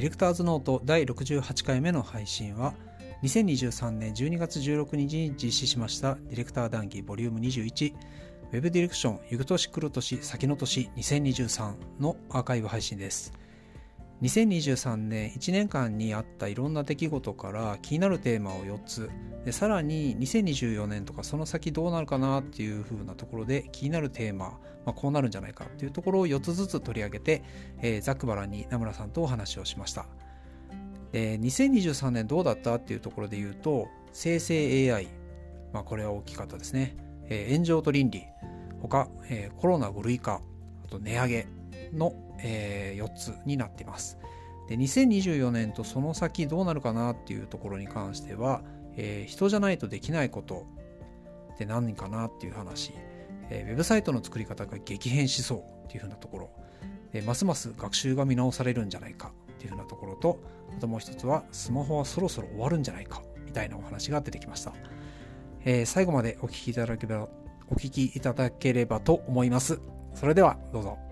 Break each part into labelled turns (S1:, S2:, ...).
S1: ディレクターズノート第68回目の配信は2023年12月16日に実施しましたディレクター談義 Vol.21 ウェブディレクション、ゆく年来る年、先の年2023のアーカイブ配信です。2023年1年間にあったいろんな出来事から気になるテーマを4つ。でさらに2024年とかその先どうなるかなっていう風なところで気になるテーマ、まあ、こうなるんじゃないかっていうところを4つずつ取り上げて、えー、ざっくばらに名村さんとお話をしました。で2023年どうだったっていうところで言うと生成 AI、まあ、これは大きかったですね、えー、炎上と倫理。他、えー、コロナ5類化。あと値上げ。のえー、4つになっています。で2024年とその先どうなるかなっていうところに関しては、えー、人じゃないとできないことって何かなっていう話、えー、ウェブサイトの作り方が激変しそうっていうふうなところ。ますます学習が見直されるんじゃないかっていうふうなところとあともう一つはスマホはそろそろ終わるんじゃないかみたいなお話が出てきました、え、最後までお聞きいただければお聞きいただければと思います。それではどうぞ。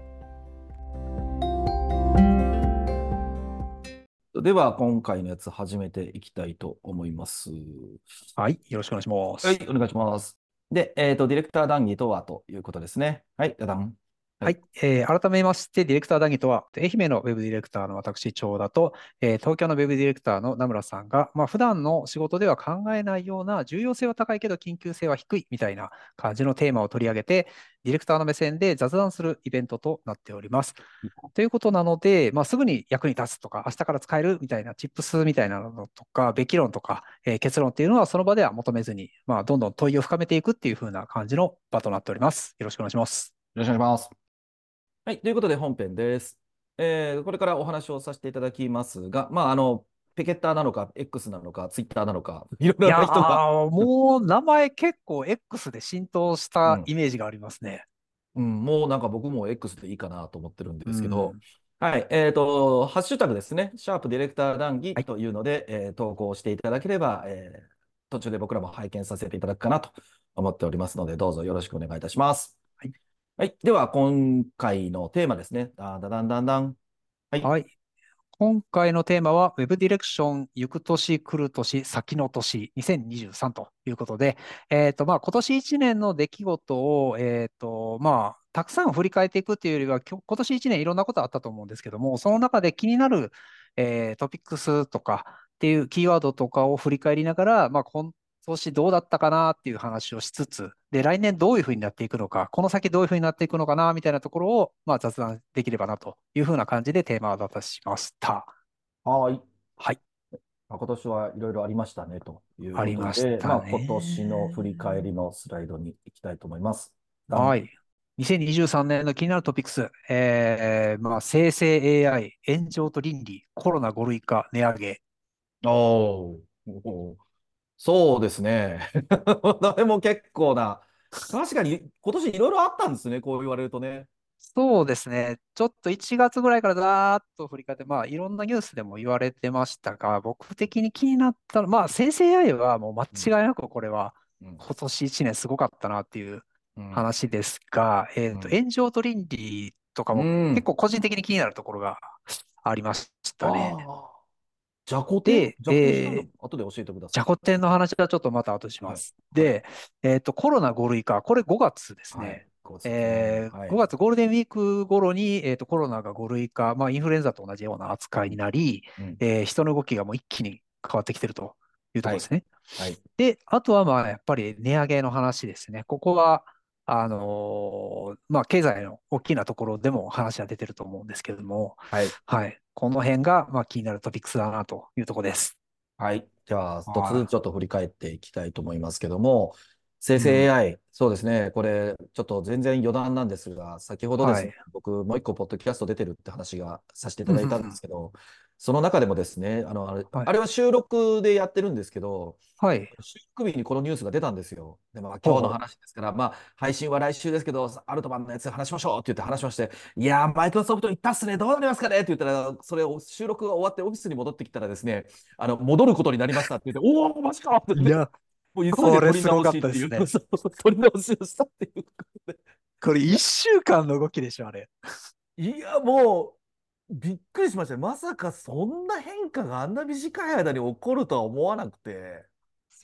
S2: では、今回のやつ始めていきたいと思います。
S1: はい、よろしくお願いします。
S2: はい、お願いします。で、えっ、ー、と、ディレクター談義とはということですね。はい、ダダン。
S1: はい、えー、改めまして、ディレクター談義とは、愛媛のウェブディレクターの私、長田と、えー、東京のウェブディレクターの名村さんが、まあ、普段の仕事では考えないような、重要性は高いけど緊急性は低いみたいな感じのテーマを取り上げて、ディレクターの目線で雑談するイベントとなっております。ということなので、まあ、すぐに役に立つとか、明日から使えるみたいな、チップスみたいなのとか、べき論とか、えー、結論っていうのは、その場では求めずに、まあ、どんどん問いを深めていくっていう風な感じの場となっております。よろしくお願いします。
S2: よろしくお願いします。はい、ということで本編です。えー、これからお話をさせていただきますが、まあ、あの、ペケッターなのか、X なのか、ツイッターなのか、
S1: いろいろな人が。もう名前結構 X で浸透したイメージがありますね。
S2: うん、うん、もうなんか僕も X でいいかなと思ってるんですけど、うん、はい、えっ、ー、と、ハッシュタグですね、シャープディレクター談義というので、はい、えー、投稿していただければ、えー、途中で僕らも拝見させていただくかなと思っておりますので、どうぞよろしくお願いいたします。はい。はいでは、今回のテーマですね。だだだんだんだん。
S1: はい。はい。今回のテーマは、Web ディレクション、行く年、来る年、先の年、2023ということで、えっ、ー、と、まあ、今年1年の出来事を、えっ、ー、と、まあ、たくさん振り返っていくっていうよりは、今年1年いろんなことあったと思うんですけども、その中で気になる、えー、トピックスとかっていうキーワードとかを振り返りながら、まあ、投資どうだったかなっていう話をしつつ、で、来年どういうふうになっていくのか、この先どういうふうになっていくのかなみたいなところを、まあ、雑談できればなというふうな感じでテーマを出しました。
S2: はい。
S1: はい。
S2: まあ、今年はいろいろありましたねという
S1: ありましたね。まあ、
S2: 今年の振り返りのスライドに行きたいと思います。
S1: はい。2023年の気になるトピックス、えーまあ、生成 AI、炎上と倫理、コロナ5類化、値上げ。
S2: おお。そうですね。どれも結構な、確かに今年いろいろあったんですね、こう言われるとね。
S1: そうですね。ちょっと1月ぐらいからだーっと振り返って、まあ、いろんなニュースでも言われてましたが、僕的に気になったのは、まあ、生成 AI はもう間違いなくこれは、今年1年すごかったなっていう話ですが、うん、えっ、と、炎上と倫理とかも結構個人的に気になるところがありましたね。
S2: じゃこ天えー、後で教えてください。
S1: じゃこ天の話はちょっとまた後します。はい、で、えっ、ー、と、コロナ5類化、これ5月ですね。はいえーはい、5月ゴールデンウィーク頃に、えーと、コロナが5類化、まあ、インフルエンザと同じような扱いになり、うん、えー、人の動きがもう一気に変わってきてるというところですね。はい、はい、で、あとはまあやっぱり値上げの話ですね。ここは、あのー、まあ、経済の大きなところでも話は出てると思うんですけれども、はい。はい。この辺が、まあ、気になるトピックスだなというところです。
S2: はい。じゃあ、一つずつちょっと振り返っていきたいと思いますけども、生成 AI、うん、そうですね、これ、ちょっと全然余談なんですが、先ほどですね、はい、僕、もう一個、ポッドキャスト出てるって話がさせていただいたんですけど、その中でもですね、あのあれはい、あれは収録でやってるんですけど、
S1: はい、
S2: 収録日にこのニュースが出たんですよ。でも、今日の話ですから、まあ、配信は来週ですけど、アルトマンのやつ話しましょうって言って話しまして、いやー、マイクロソフト行ったっすね、どうなりますかね？って言ったら、それを収録が終わってオフィスに戻ってきたらですね、あの戻ることになりましたって言って、おお、マジかって、
S1: ね、いや、
S2: もう急いで取り直しっていう、ね、取り直しをしたっていう
S1: これ1週間の動きでしょ、あれ。
S2: いや、もう、びっくりしました。まさかそんな変化があんな短い間に起こるとは思わなくて。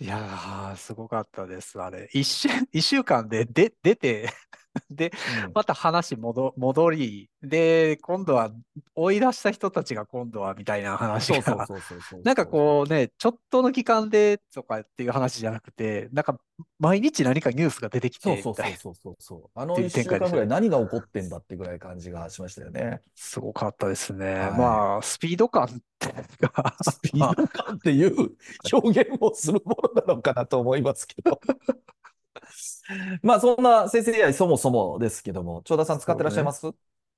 S1: いやー、すごかったです、あれ。一週、一週間で、で、出て、で、
S2: うん
S1: また話戻、戻り、で、今度は追い出した人たちが今度はみたいな話
S2: そうそう
S1: が、
S2: そうそうそう。
S1: なんかこうね、ちょっとの期間でとかっていう話じゃなくて、なんか毎日何かニュースが出てきて、
S2: そうそう
S1: みたいな。
S2: そうそうそう。あの
S1: っていう
S2: 一週間ぐらい何が起こってんだってぐらい感じがしましたよね。
S1: すごかったですね。
S2: はい
S1: まあ、スピード感っていうか、
S2: スピード感っていう表現をするものなのかなと思いますけど。まあそんな生成 AI そもそもですけども、長田さん使ってらっしゃいます？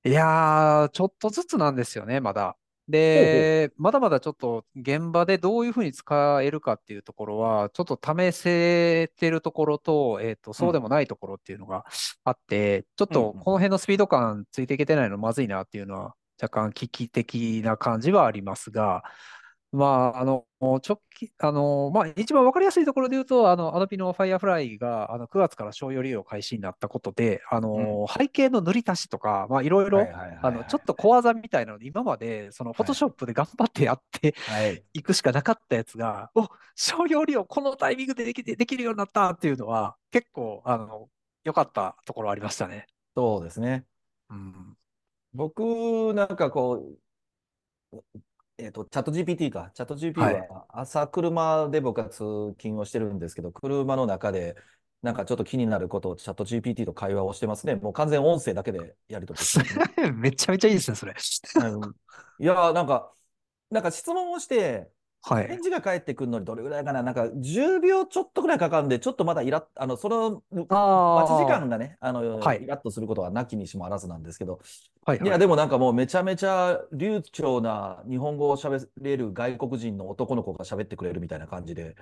S1: いやー、ちょっとずつなんですよね、まだ。で、まだまだちょっと現場でどういうふうに使えるかっていうところは、ちょっと試せてるところと、えっと、そうでもないところっていうのがあって、ちょっと
S2: うんうん。
S1: この辺のスピード感ついていけてないのまずいなっていうのは、若干危機的な感じはありますが、まあ、あの、直近、あの、まあ、一番わかりやすいところで言うと、あの、Adobe の Firefly が、あの、9月から商用利用開始になったことで、あの、背景の塗り足しとか、まあ、いろいろ、あの、ちょっと小技みたいなので、今まで、その、フォトショップで頑張ってやって
S2: はい。
S1: いくしかなかったやつが、お、商用利用このタイミングでできて、できるようになったっていうのは、結構、あの、良かったところありましたね。
S2: そうですね。
S1: うん。
S2: 僕、なんかこう、えっと、チャット GPT か。チャット GPT
S1: はい
S2: は朝車で僕は通勤をしてるんですけど、車の中でなんかちょっと気になることをチャット GPT と会話をしてますね。もう完全音声だけでやり取りしてますね。
S1: めちゃめちゃいいですね、それ。
S2: うんいやー、なんか、なんか質問をして、
S1: はい。
S2: 返。事が返ってくるのにどれぐらいかな、なんか10秒ちょっとぐらいかかるんで、ちょっとまだイラッ、あの、その
S1: あ
S2: 待ち時
S1: あ
S2: 間がね、あの、
S1: はい。
S2: イラッとすることはなきにしもあらずなんですけど、
S1: はいはい。
S2: いや、でもなんかもうめちゃめちゃ流暢な日本語を喋れる外国人の男の子が喋ってくれるみたいな感じで、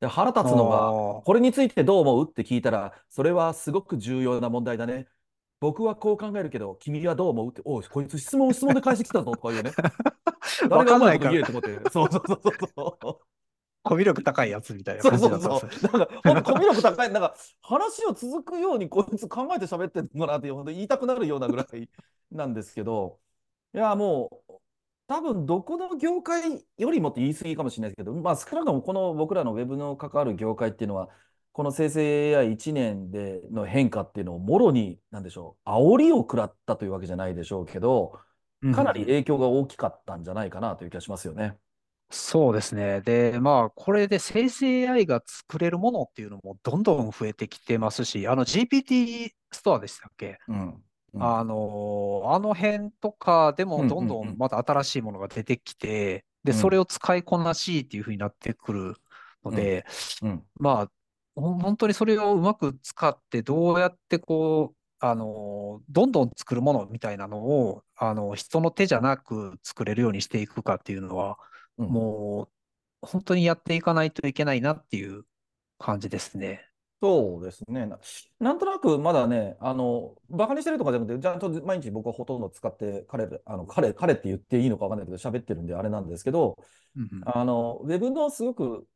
S2: で腹立つのが、これについてどう思う？って聞いたら、それはすごく重要な問題だね。僕はこう考えるけど、君はどう思うって、おい、こいつ質問 質問で返してきたぞとか言うね。誰がうまいこと言えって思って。そうそうそうそう。
S1: コミュ力高いやつみたいな
S2: そうそうそう。なんか、ほんとコミュ力高い。なんか、話を続くようにこいつ考えて喋ってるのかなって、言いたくなるようなぐらいなんですけど、いや、もう、多分どこの業界よりもって言い過ぎかもしれないですけど、まあ、少なくともこの僕らのウェブの関わる業界っていうのは、この生成 AI1 年での変化っていうのをもろに、なんでしょう、煽りを食らったというわけじゃないでしょうけど、かなり影響が大きかったんじゃないかなという気がしますよね。
S1: そうですね。で、まあ、これで生成 AI が作れるものっていうのもどんどん増えてきてますし、あの GPT ストアでしたっけ？
S2: うん。うん
S1: あのあの辺とかでもどんど
S2: うんうんうん
S1: んまた新しいものが出てきて、で、
S2: うん
S1: それを使いこなしっていうふうになってくるので、
S2: うん。
S1: まあ、ほん本当にそれをうまく使って、どうやってこう、あの、どんどん作るものみたいなのを、あの、人の手じゃなく作れるようにしていくかっていうのは、
S2: うん
S1: もう、本当にやっていかないといけないなっていう感じですね。
S2: そうですね。な、なんとなくまだね、あの、バカにしてるとかじゃなくて、ちゃんと毎日僕はほとんど使って、彼、あの、彼、彼って言っていいのかわかんないけど、喋ってるんであれなんですけど、
S1: うんうん
S2: あの、ウェブのすごく、れ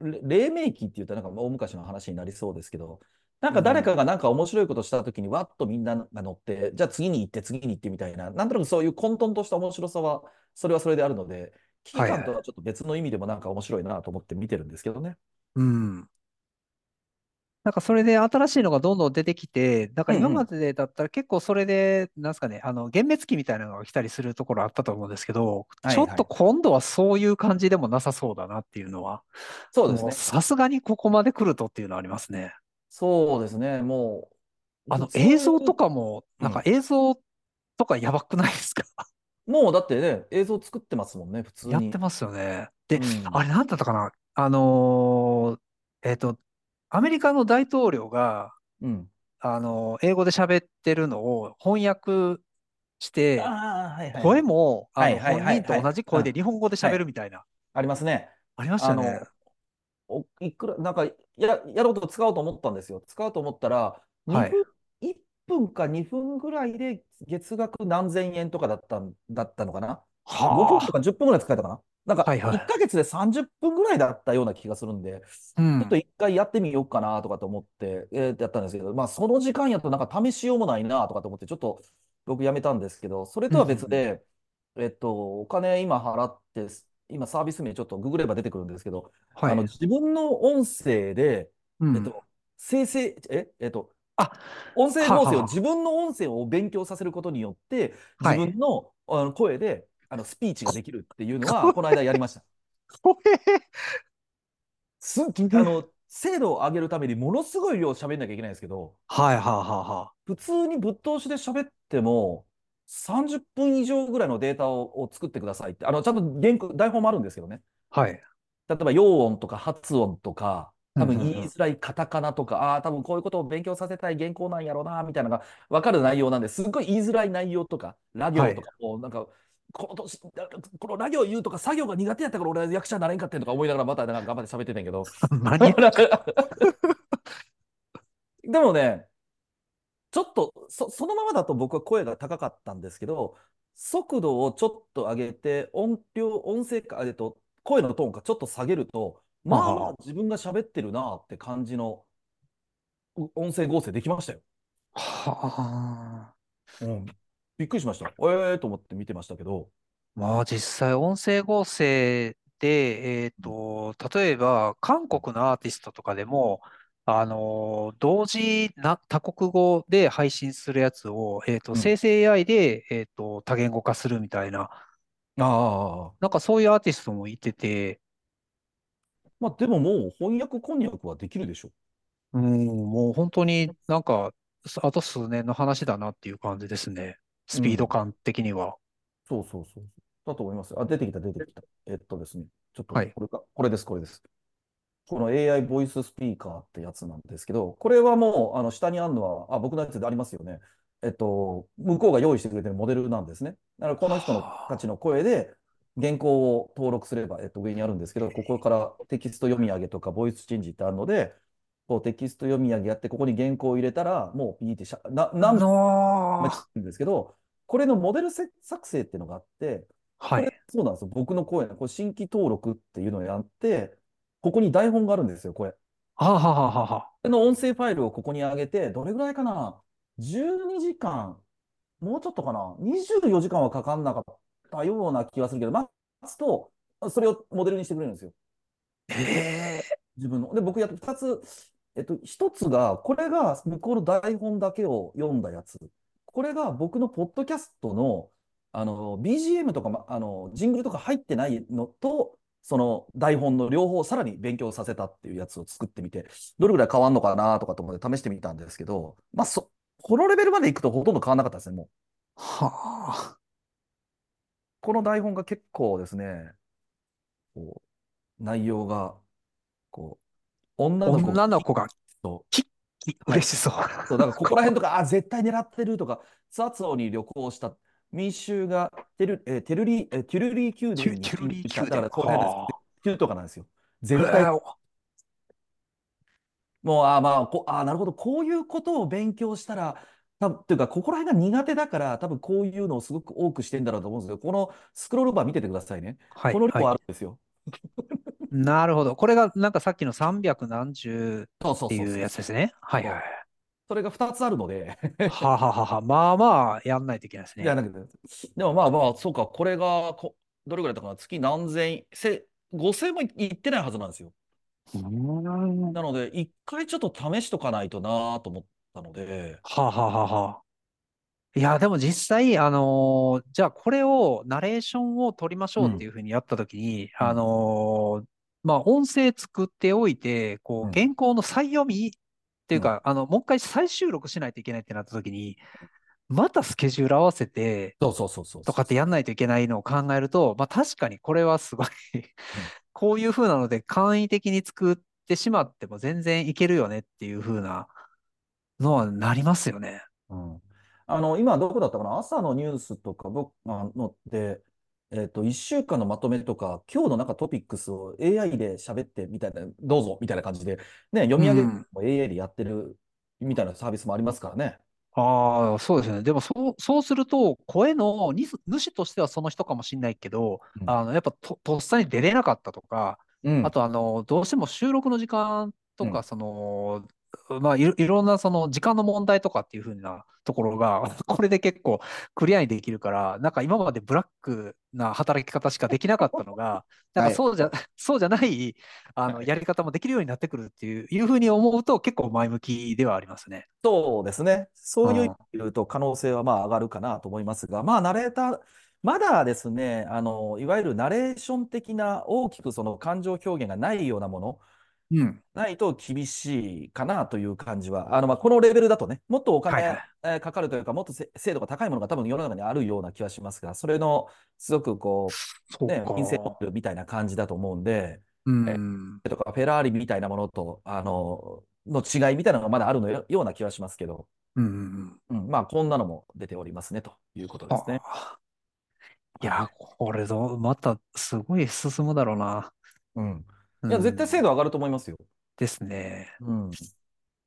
S2: 黎明期って言ったらなんか大昔の話になりそうですけど、なんか誰かがなんか面白いことしたときに、わっとみんなが乗って、じゃあ次に行って、次に行ってみたいな、なんとなくそういう混沌とした面白さは、それはそれであるので、危機
S1: はいはい
S2: 感とはちょっと別の意味でもなんか面白いなと思って見てるんですけどね。
S1: うん。なんかそれで新しいのがどんどん出てきて、なんか今までだったら結構それで、なんですかね、あの、幻滅期みたいなのが来たりするところあったと思うんですけど、
S2: はい
S1: ちょっと今度はそういう感じでもなさそうだなっていうのは、
S2: そうですね。
S1: さすがにここまで来るとっていうのはありますね。
S2: そうですね。もう、
S1: あの映像とかも、
S2: うん
S1: なんか映像とかやばくないですか？
S2: もうだってね、映像作ってますもんね、普通に。
S1: やってますよね。で、
S2: うん
S1: あれなんだったかな？あのーえっと、アメリカの大統領が、
S2: うん。
S1: あのー英語で喋ってるのを翻訳して、
S2: はいはい。
S1: 声も、あの、
S2: はいはいはい
S1: 本人と同じ声で
S2: はい
S1: 日本語で喋るみたいな。
S2: ありますね。
S1: ありましたね。、
S2: おいくら、なんか、や、やろうと使おうと思ったんですよ。使おうと思ったら、
S1: はい
S2: 2分、1分か2分ぐらいで月額何千円とかだったん、だったのかな？5分
S1: は
S2: とか10分ぐらい使えたかな？なんか、
S1: はいはい。
S2: 1ヶ月で30分ぐらいだったような気がするんで、
S1: あ。うん。
S2: ちょっと一回やってみようかなとかと思って、えーやったんですけど、まあ、その時間やとなんか試しようもないなとかと思って、ちょっと僕やめたんですけど、それとは別で、えっと、お金今払って、今サービス名ちょっとググれば出てくるんですけど、
S1: はい。
S2: あの、自分の音声で、
S1: うん。
S2: えっと、生成、え、えっと、
S1: あ、
S2: 音声合成を
S1: ははは。
S2: 自分の音声を勉強させることによって、
S1: はい。
S2: 自分のあの声であのスピーチができるっていうのは、この間やりました。すあの、精度を上げるためにものすごい量喋んなきゃいけないんですけど、
S1: はいはいはいは
S2: 普通にぶっ通しで喋っても、30分以上ぐらいのデータをを作ってくださいって、あの、ちゃんと原稿、台本もあるんですけどね。
S1: い。はい。
S2: 例えば、陽音とか発音とか、多分言いづらいカタカナとか、ああー、多分こういうことを勉強させたい原稿なんやろうな、みたいなのが分かる内容なんですっごい言いづらい内容とか、ラ行とか、もうなんか、この年、このラ行言うとか作業が苦手やったから俺は役者になれんかってんとか思いながらまたなんか頑張って喋ってんねんけど。でもね、ちょっとそ、そのままだと僕は声が高かったんですけど、速度をちょっと上げて、音量、音声か、えっと、声のトーンかちょっと下げると、まあまあ自分が喋ってるなって感じのう音声合成できましたよ。
S1: はあ。
S2: うん。びっくりしました。ええー、と思って見てましたけど。
S1: まあ実際音声合成で、えっと、例えば韓国のアーティストとかでも、あの、同時な多国語で配信するやつを、えっと、
S2: うん
S1: 生成 AI で、えっと、多言語化するみたいな、
S2: ああ。
S1: なんかそういうアーティストもいてて、
S2: まあでももう翻訳こんにゃくはできるでしょ。
S1: うん、もう本当になんか、あと数年の話だなっていう感じですね。スピード感的には。
S2: そうそうそう。だと思います。あ、出てきた、出てきた。えっとですね。ちょっと、
S1: はい
S2: これか、これです、これです。この AI ボイススピーカーってやつなんですけど、これはもう、あの、下にあるのは、あ、僕のやつでありますよね。えっと、向こうが用意してくれてるモデルなんですね。だから、この人の
S1: はあ
S2: たちの声で、原稿を登録すれば、えっと、上にあるんですけど、ここからテキスト読み上げとか、ボイスチェンジってあるので、こうテキスト読み上げやって、ここに原稿を入れたら、もうピーってしゃ、な、何度も
S1: の
S2: んですけど、これのモデルせ作成っていうのがあって、
S1: はい。
S2: そうなんですよ。僕の声の、これ新規登録っていうのをやって、ここに台本があるんですよ、これ。
S1: はあはあはあはあ。
S2: この音声ファイルをここに上げて、どれぐらいかな ?12 時間、もうちょっとかな ?24 時間はかかんなかったような気がするけど、待つと、それをモデルにしてくれるんですよ。
S1: ええ
S2: 自分の。で、僕やって2つ、えっと、1つが、これが向こうの台本だけを読んだやつ。これが僕のポッドキャストの、あの、BGM とか、まあの、ジングルとか入ってないのと、その台本の両方さらに勉強させたっていうやつを作ってみて、どれぐらい変わんのかなとかと思って試してみたんですけど、まあ、そ、このレベルまでいくとほとんど変わんなかったですね、もう。
S1: はあ。
S2: この台本が結構ですね、こう、内容が、こう、女の子。
S1: 女の子が
S2: と、
S1: き嬉しそう。
S2: そう、だからここら辺とか、あ、絶対狙ってるとか、ツアツオに旅行した、民衆がテル、えーテルリー、えーテュルリー宮殿に
S1: テュルリ
S2: だからこの辺です。
S1: はあ。
S2: テュとかなんですよ。絶対、
S1: えー。
S2: もう、あ、まあ、こ、あ、なるほど、こういうことを勉強したら、多分っていうか、ここら辺が苦手だから、多分こういうのをすごく多くしてんだろうと思うんですけど、このスクロールバー見ててくださいね。
S1: はい、
S2: この量
S1: は
S2: あるんですよ。
S1: い。なるほど。これがなんかさっきの300何十っていうやつですね。はいはい。
S2: それが2つあるので、
S1: はははは。まあまあ、やんないといけないですね。
S2: いや、なんか、でもまあまあ、そうか、これがこ、どれぐらいだったかな、月何千、せ、5000もいいってないはずなんですよ。なので、一回ちょっと試しとかないとなと思ったので、
S1: はあはあはあはあ。いや、でも実際、あのーじゃあこれを、ナレーションを取りましょうっていうふうにやったときに、
S2: うん
S1: あのーまあ、音声作っておいて、こう原稿の再読みっていうか、あの、もう一回再収録しないといけないってなったときに、またスケジュール合わせて、
S2: そうそうそうそう。
S1: とかってやんないといけないのを考えると、まあ確かにこれはすごい こういう風なので簡易的に作ってしまっても全然いけるよねっていう風なのはなりますよね。
S2: うん。あの、今どこだったかな？朝のニュースとか僕あので、えっと、1週間のまとめとか、今日のなんかトピックスを AI で喋ってみたいな、どうぞみたいな感じで、ね、読み上げるのも AI でやってるみたいなサービスもありますからね。
S1: ああ、そうですね。でもそう、そうすると、声のに主としてはその人かもしれないけど、
S2: うん
S1: あの、やっぱと、とっさに出れなかったとか、
S2: うん
S1: あと、あの、どうしても収録の時間と
S2: うん
S1: か、その、まあいろ、いろんなその時間の問題とかっていうふうなところが、これで結構クリアにできるから、なんか今までブラックな働き方しかできなかったのが、なんかそうじゃ、はい、そうじゃないあのやり方もできるようになってくるっていういうふうに思うと結構前向きではありますね。
S2: そうですね。そういう意味で言うと可能性はまあ上がるかなと思いますが、まあナレーター、まだですね、あの、いわゆるナレーション的な大きくその感情表現がないようなもの、うん、ないと厳しいかなという感じは、あのまあこのレベルだとね、もっとお金、はいはい、かかるというか、もっと精度が高いものが多分世の中にあるような気はしますが、それのすごくこう、ね、金銭みたいな感じだと思うんで、うん、えとかフェラーリみたいなものと、あの、の違いみたいなのがまだあるのような気はしますけど、うん、うん、まあこんなのも出ておりますねということですね。
S1: いや、これぞ、またすごい進むだろうな。
S2: うん。いや、絶対精度上がると思いますよ。
S1: ですね。
S2: うん。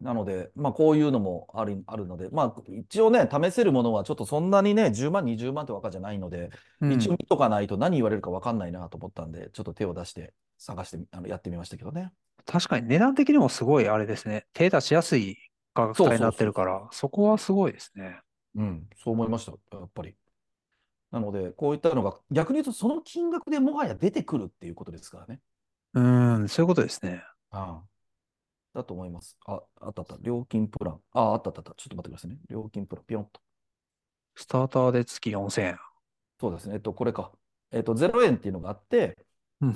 S2: なので、まあ、こういうのもあるあるので、まあ、一応ね、試せるものはちょっとそんなにね、10万、20万ってわかじゃないので、うん、一応見とかないと何言われるか分かんないなと思ったんで、ちょっと手を出して探してあのやってみましたけどね。
S1: 確かに値段的にもすごいあれですね。手出しやすい価格帯になってるから、そこはすごいですね。
S2: うん、そう思いました、やっぱり。なので、こういったのが逆に言うと、その金額でもはや出てくるっていうことですからね。
S1: うん、そういうことですね。
S2: ああだと思います。あ、あったあった。料金プラン。あ、あったあったあった。ちょっと待ってくださいね。料金プラン、ピヨンと。
S1: スターターで月4000円。
S2: そうですね。えっと、これか。えっと、0円っていうのがあって、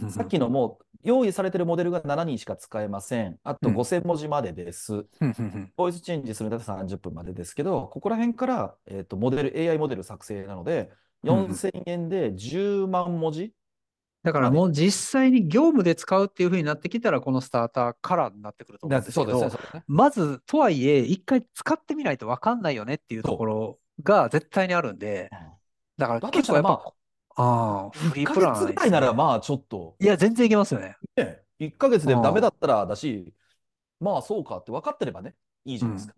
S2: さっきのもう用意されてるモデルが7人しか使えません。あと5000文字までです。ボイスチェンジするんだったら30分までですけど、ここら辺から、えっと、モデル、AI モデル作成なので、4000円で10万文字
S1: だからもう実際に業務で使うっていうふうになってきたら、このスターターからになってくると思うんですけど、まず、とはいえ、一回使ってみないと分かんないよねっていうところが絶対にあるんで、だから結構やっぱ、ま
S2: あ、あフリープラン、ね。1ヶ月ぐらいならまあちょっと。
S1: いや、全然いけますよね。
S2: ね1ヶ月でダメだったらだし、まあそうかって分かってればね、いいじゃないですか。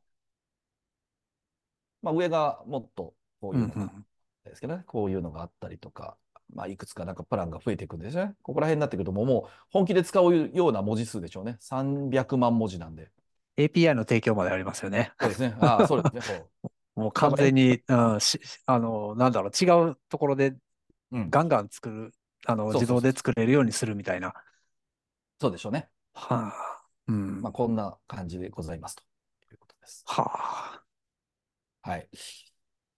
S2: うん、まあ上がもっとこういうのがですけどね、こういうのがあったりとか、まあ、いくつかなんかプランが増えていくんですね。ここら辺になってくるともう、もう本気で使うような文字数でしょうね。300万文字なんで。
S1: API の提供までありますよね。
S2: そうですね。ああ、そうですね。
S1: もう完全に、うん、しあの、なんだろう、違うところでガンガン作る、うん、あの、自動で作れるようにするみたいな。
S2: そうでしょうね。
S1: はあ。うん。
S2: まあ、こんな感じでございますということです。
S1: は
S2: あ。はい。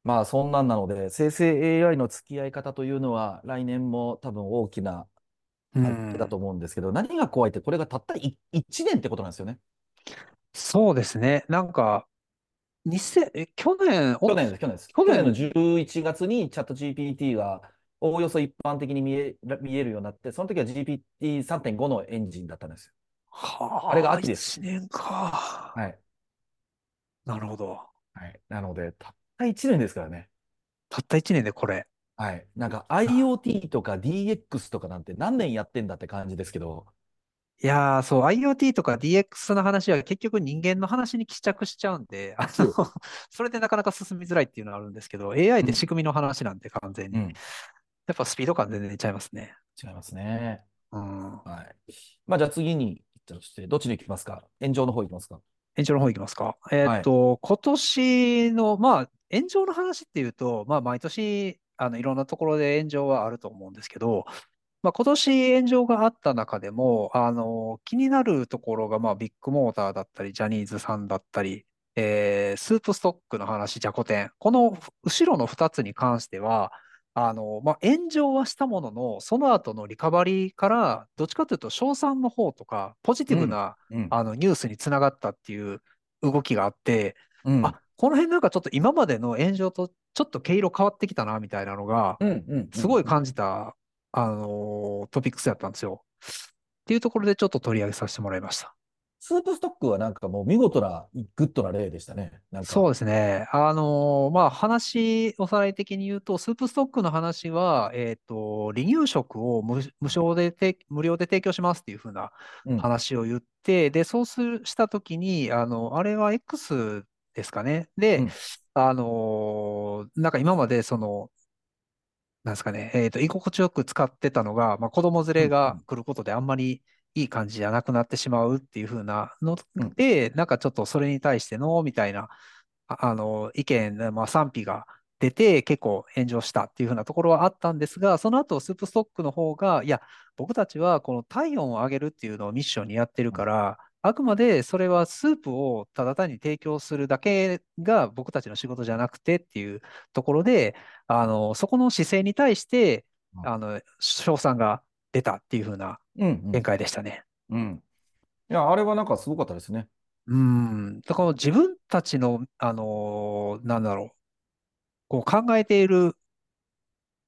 S2: まあそんなんなので、生成 AI の付き合い方というのは来年も多分大きなだと思うんですけど、何が怖いって、これがたった1年ってことなんですよね。
S1: そうですね。なんか、2000去年、
S2: 去年です、去年です。去年の11月にチャット GPT がおおよそ一般的に見え見えるようになって、その時は GPT3.5 のエンジンだったんですよ。
S1: はあ、
S2: あれが秋です。
S1: 1年か。
S2: はい。
S1: なるほど。
S2: はい。なので、たった1年ですからね。
S1: たった1年でこれ。
S2: はい。なんか IoT とか DX とかなんて何年やってんだって感じですけど。
S1: いやー、そう、IoT とか DX の話は結局人間の話に帰着しちゃうんで、あの、それでなかなか進みづらいっていうのはあるんですけど、AI って仕組みの話なんで完全に。うん、やっぱスピード感全然ちゃいますね。
S2: 違いますね。
S1: うん。
S2: はい。まあじゃあ次に、どっちに行きますか？炎上の方行きますか？
S1: 炎上の方行きますか？えー、っと、はい、今年の、まあ、炎上の話っていうと、まあ、毎年、あの、いろんなところで炎上はあると思うんですけど、まあ、今年炎上があった中でも、あの、気になるところが、まあ、ビッグモーターだったり、ジャニーズさんだったり、えー、スープストックの話、じゃこ天。この後ろの2つに関しては、あの、まあ、炎上はしたものの、その後のリカバリーから、どっちかというと、賞賛の方とか、ポジティブな、うんうん、あのニュースにつながったっていう動きがあって、うん、あ、この辺なんかちょっと今までの炎上とちょっと毛色変わってきたな、みたいなのが、すごい感じた、あのトピックスやったんですよ。っていうところでちょっと取り上げさせてもらいました。
S2: スープストックはなんかもう見事な、グッドな例でしたね。
S1: そうですね。あのー、まあ、話、おさらい的に言うと、スープストックの話は、えっ、ー、と、離乳食を無無償でて、無料で提供しますっていうふうな話を言って、うん、で、そうするしたときに、あの、あれは X ですかね。で、うん、あのー、なんか今までその、なんですかね、えっ、ー、と、居心地よく使ってたのが、まあ、子供連れが来ることであんまりいい感じじゃなくなってしまうっていう風なの
S2: うん。
S1: で、なんかちょっとそれに対しての、みたいな、ああの、意見、まあ、賛否が出て、結構炎上したっていう風なところはあったんですが、その後、スープストックの方が、いや、僕たちはこの体温を上げるっていうのをミッションにやってるから、あくまでそれはスープをただ単に提供するだけが僕たちの仕事じゃなくてっていうところで、あの、そこの姿勢に対して、
S2: うん。
S1: あの、賞賛が出たっていう風な展開でしたね。
S2: うん。いや、あれはなんかすごかったですね。
S1: うん。だから自分たちの、あのーなんだろう、こう考えている、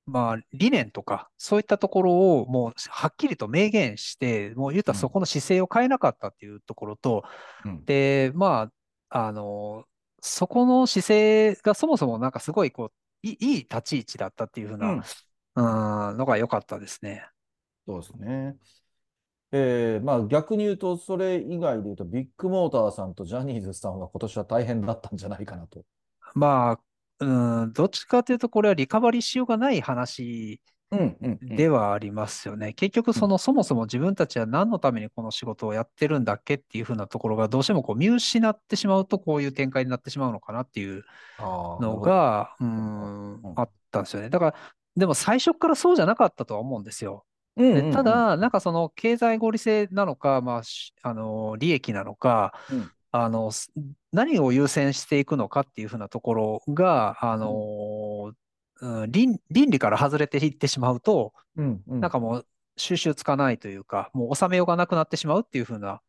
S1: まあ、理念とか、そういったところをもうはっきりと明言して、もう言ったらそこの姿勢を変えなかったっていうところと、
S2: うん。
S1: で、まあ、あのーそこの姿勢がそもそもなんかすごいこう、いい立ち位置だったっていうふうな、
S2: うん
S1: うん、のが良かったですね。
S2: そうですね。えーまあ逆に言うと、それ以外で言うと、ビッグモーターさんとジャニーズさんは今年は大変だったんじゃないかなと。
S1: まあ、うん、どっちかというと、これはリカバリーしようがない話
S2: うんうんうん
S1: ではありますよね。結局、その、そもそも自分たちは何のためにこの仕事をやってるんだっけっていうふうなところが、どうしてもこう見失ってしまうと、こういう展開になってしまうのかなっていうのが、う
S2: ほ
S1: ん
S2: うん、
S1: あったんですよね。だから、でも最初からそうじゃなかったとは思うんですよ。で
S2: うんうんうん。
S1: ただ、なんかその経済合理性なのか、まあ、しあの、利益なのか、
S2: うん。
S1: あの、す何を優先していくのかっていうふうなところが、あの、うん倫、倫理から外れていってしまうと、
S2: うんうん。
S1: なんかもう収集つかないというか、もう収めようがなくなってしまうっていうふうな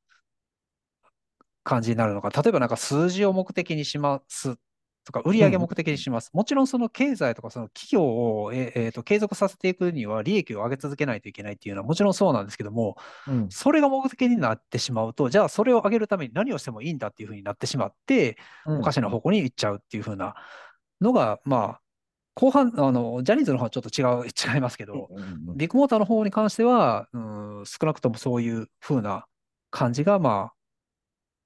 S1: 感じになるのか。例えばなんか数字を目的にしますとか、売上目的にします。もちろんその経済とかその企業を、ええーと継続させていくには利益を上げ続けないといけないっていうのはもちろんそうなんですけども、
S2: うん。
S1: それが目的になってしまうと、じゃあそれを上げるために何をしてもいいんだっていうふうになってしまって、
S2: うん。
S1: おかしな方向に行っちゃうっていうふうなのが、まあ、後半、あの、ジャニーズの方はちょっと違う、違いますけど、
S2: うん
S1: ビッグモーターの方に関しては、うん、少なくともそういう風な感じが、まあ、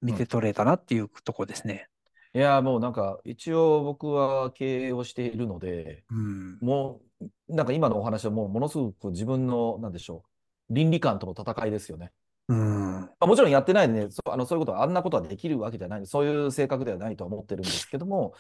S1: 見て取れたなっていうところですね。
S2: いや、もうなんか、一応僕は経営をしているので、
S1: うん。
S2: もう、なんか今のお話はもうものすごく自分の、なんでしょう、倫理観との戦いですよね。
S1: うん。
S2: まあ、もちろんやってないんでね、そあのそういうことは、あんなことはできるわけじゃない、そういう性格ではないとは思ってるんですけども、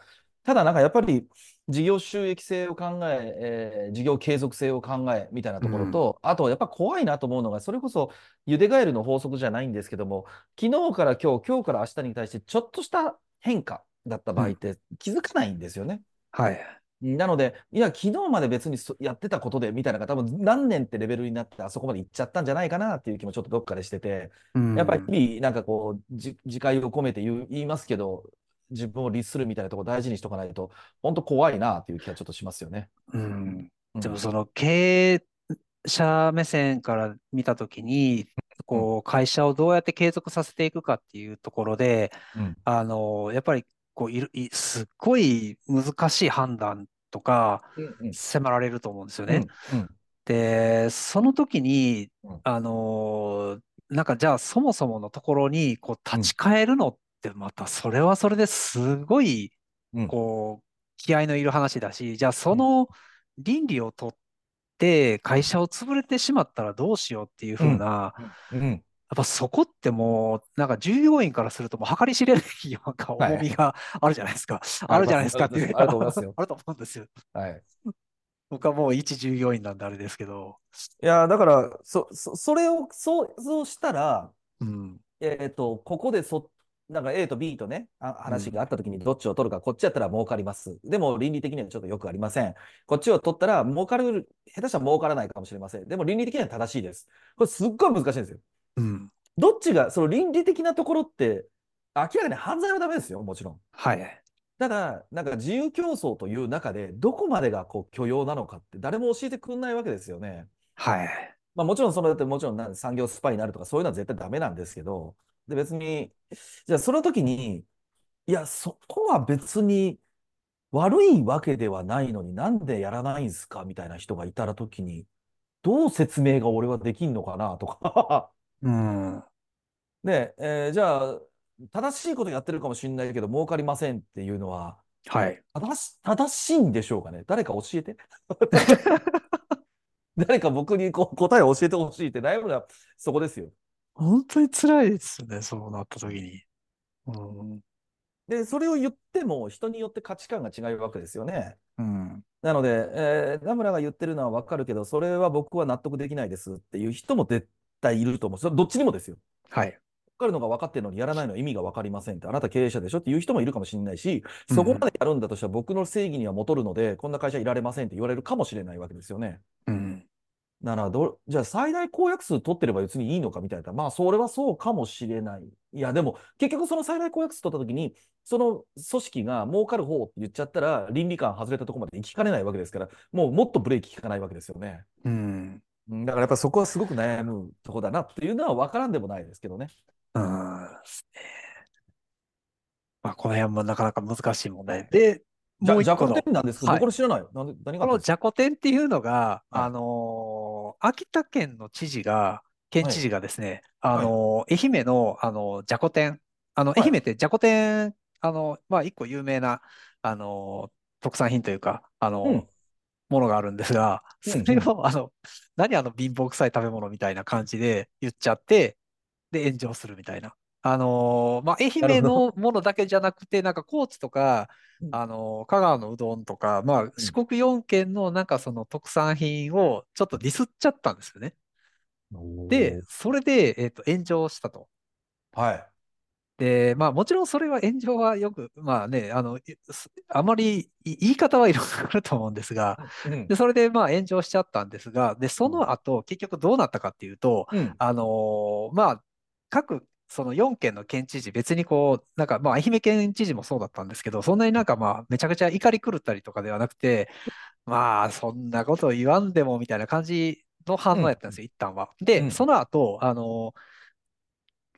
S2: ただなんかやっぱり事業収益性を考ええー事業継続性を考えみたいなところと、あとやっぱ怖いなと思うのが、それこそゆでガエルの法則じゃないんですけども、昨日から今日、今日から明日に対してちょっとした変化だった場合って気づかないんですよね。
S1: はい。
S2: なので、いや、昨日まで別にそやってたことでみたいなのが多分何年ってレベルになってあそこまで行っちゃったんじゃないかなっていう気もちょっとどっかでしてて、
S1: うん
S2: やっぱり日々なんかこう、じ自戒を込めて言いますけど、自分を律するみたいなところ大事にしとかないと、本当怖いなっていう気がちょっとしますよね。
S1: うん。
S2: うん
S1: でもその経営者目線から見たときに、こう、会社をどうやって継続させていくかっていうところで、
S2: うん。
S1: あの、やっぱり、こういる、いすっごい難しい判断とか
S2: うん
S1: 迫られると思うんですよね。
S2: うんうん。
S1: で、その時に
S2: うん、
S1: あのーなんかじゃあそもそものところにこう立ち返るのってまたそれはそれですごい
S2: うん。
S1: こう気合のいる話だし、じゃあその倫理をとって会社を潰れてしまったらどうしようっていう風な、
S2: うん
S1: やっぱそこってもうなんか従業員からするともう計り知れないような
S2: はい
S1: 重みがあるじゃないですか。あるじゃないですかっていう。
S2: あると思いますよ
S1: あると思うんですよ。
S2: はい。
S1: 僕はもう一従業員なんであれですけど。
S2: いや、だから、そ、そ、それを想像したら、
S1: うん。
S2: えっと、ここでそ、なんか A と B とね、あ話があったときにどっちを取るか、こっちやったら儲かります。でも倫理的にはちょっとよくありません。こっちを取ったら儲かる、下手したら儲からないかもしれません。でも倫理的には正しいです。これすっごい難しいんですよ。
S1: うん。
S2: どっちが、その倫理的なところって、明らかに犯罪はダメですよ、もちろん。
S1: はい。
S2: ただ、なんか自由競争という中で、どこまでがこう許容なのかって誰も教えてくれないわけですよね。
S1: はい。
S2: まあもちろんそのだってもちろん産業スパイになるとかそういうのは絶対ダメなんですけど、で別に、じゃあその時に、いや、そこは別に悪いわけではないのになんでやらないんすかみたいな人がいたら時に、どう説明が俺はできんのかなとか。
S1: うん。
S2: で、えーじゃあ、正しいことやってるかもしれないけど儲かりませんっていうのは、
S1: はい。
S2: 正し、正しいんでしょうかね？誰か教えて？誰か僕にこう答えを教えてほしいって悩むのはそこですよ。
S1: 本当に辛いですね、そうなった時に。うん。
S2: で、それを言っても人によって価値観が違うわけですよね。
S1: うん。
S2: なので、えー、田村が言ってるのはわかるけど、それは僕は納得できないですっていう人も絶対いると思う。それどっちにもですよ。
S1: はい。
S2: わかるのが分かってるのにやらないのは意味が分かりませんって、あなた経営者でしょ？っていう人もいるかもしれないし、そこまでやるんだとしたら僕の正義には戻るので、こんな会社いられませんって言われるかもしれないわけですよね。
S1: うん。
S2: ならど、じゃあ最大公約数取ってれば別にいいのかみたいな。まあ、それはそうかもしれない。いや、でも、結局その最大公約数取ったときに、その組織が儲かる方って言っちゃったら、倫理観外れたところまで行きかねないわけですから、もうもっとブレーキ効かないわけですよね。
S1: うん。
S2: うんだからやっぱそこはすごく悩むとこだなっていうのは分からんでもないですけどね。
S1: うん。まあ、この辺もなかなか難しい問題で、
S2: じゃじゃこ天なんですけど、
S1: はい。
S2: 僕これ知らないよ？なんで何が
S1: このじゃこ天っていうのが、
S2: はい。
S1: あのー秋田県の知事が、県知事がですね、あ
S2: はい。
S1: のー愛媛の、あのーじゃこ天、あの、
S2: はい。
S1: 愛媛ってじゃこ天、あの、まあ、一個有名な、あのー特産品というか、あのー
S2: うん。
S1: ものがあるんですが、
S2: うん
S1: それを、あの、何あの貧乏臭い食べ物みたいな感じで言っちゃって、で、炎上するみたいな。あのーまあ、愛媛のものだけじゃなくて、なんか高知とか、
S2: うん。
S1: あのー香川のうどんとか、まあ、四国4県のなんかその特産品をちょっとディスっちゃったんですよね。で、それで、えっと、炎上したと。
S2: はい。
S1: で、まあもちろんそれは炎上はよく、まあね、あの、あまりい言い方はいろいろあると思うんですが、
S2: うん。
S1: で、それでまあ炎上しちゃったんですが、で、その後、結局どうなったかっていうと、
S2: うん。
S1: あのーまあ、各、その4県の県知事、別にこう、なんか、まあ、愛媛県知事もそうだったんですけど、そんなになんかまあ、めちゃくちゃ怒り狂ったりとかではなくて、まあ、そんなこと言わんでもみたいな感じの反応やったんですよ、一旦は。
S2: う
S1: で、
S2: ん。
S1: その後、あの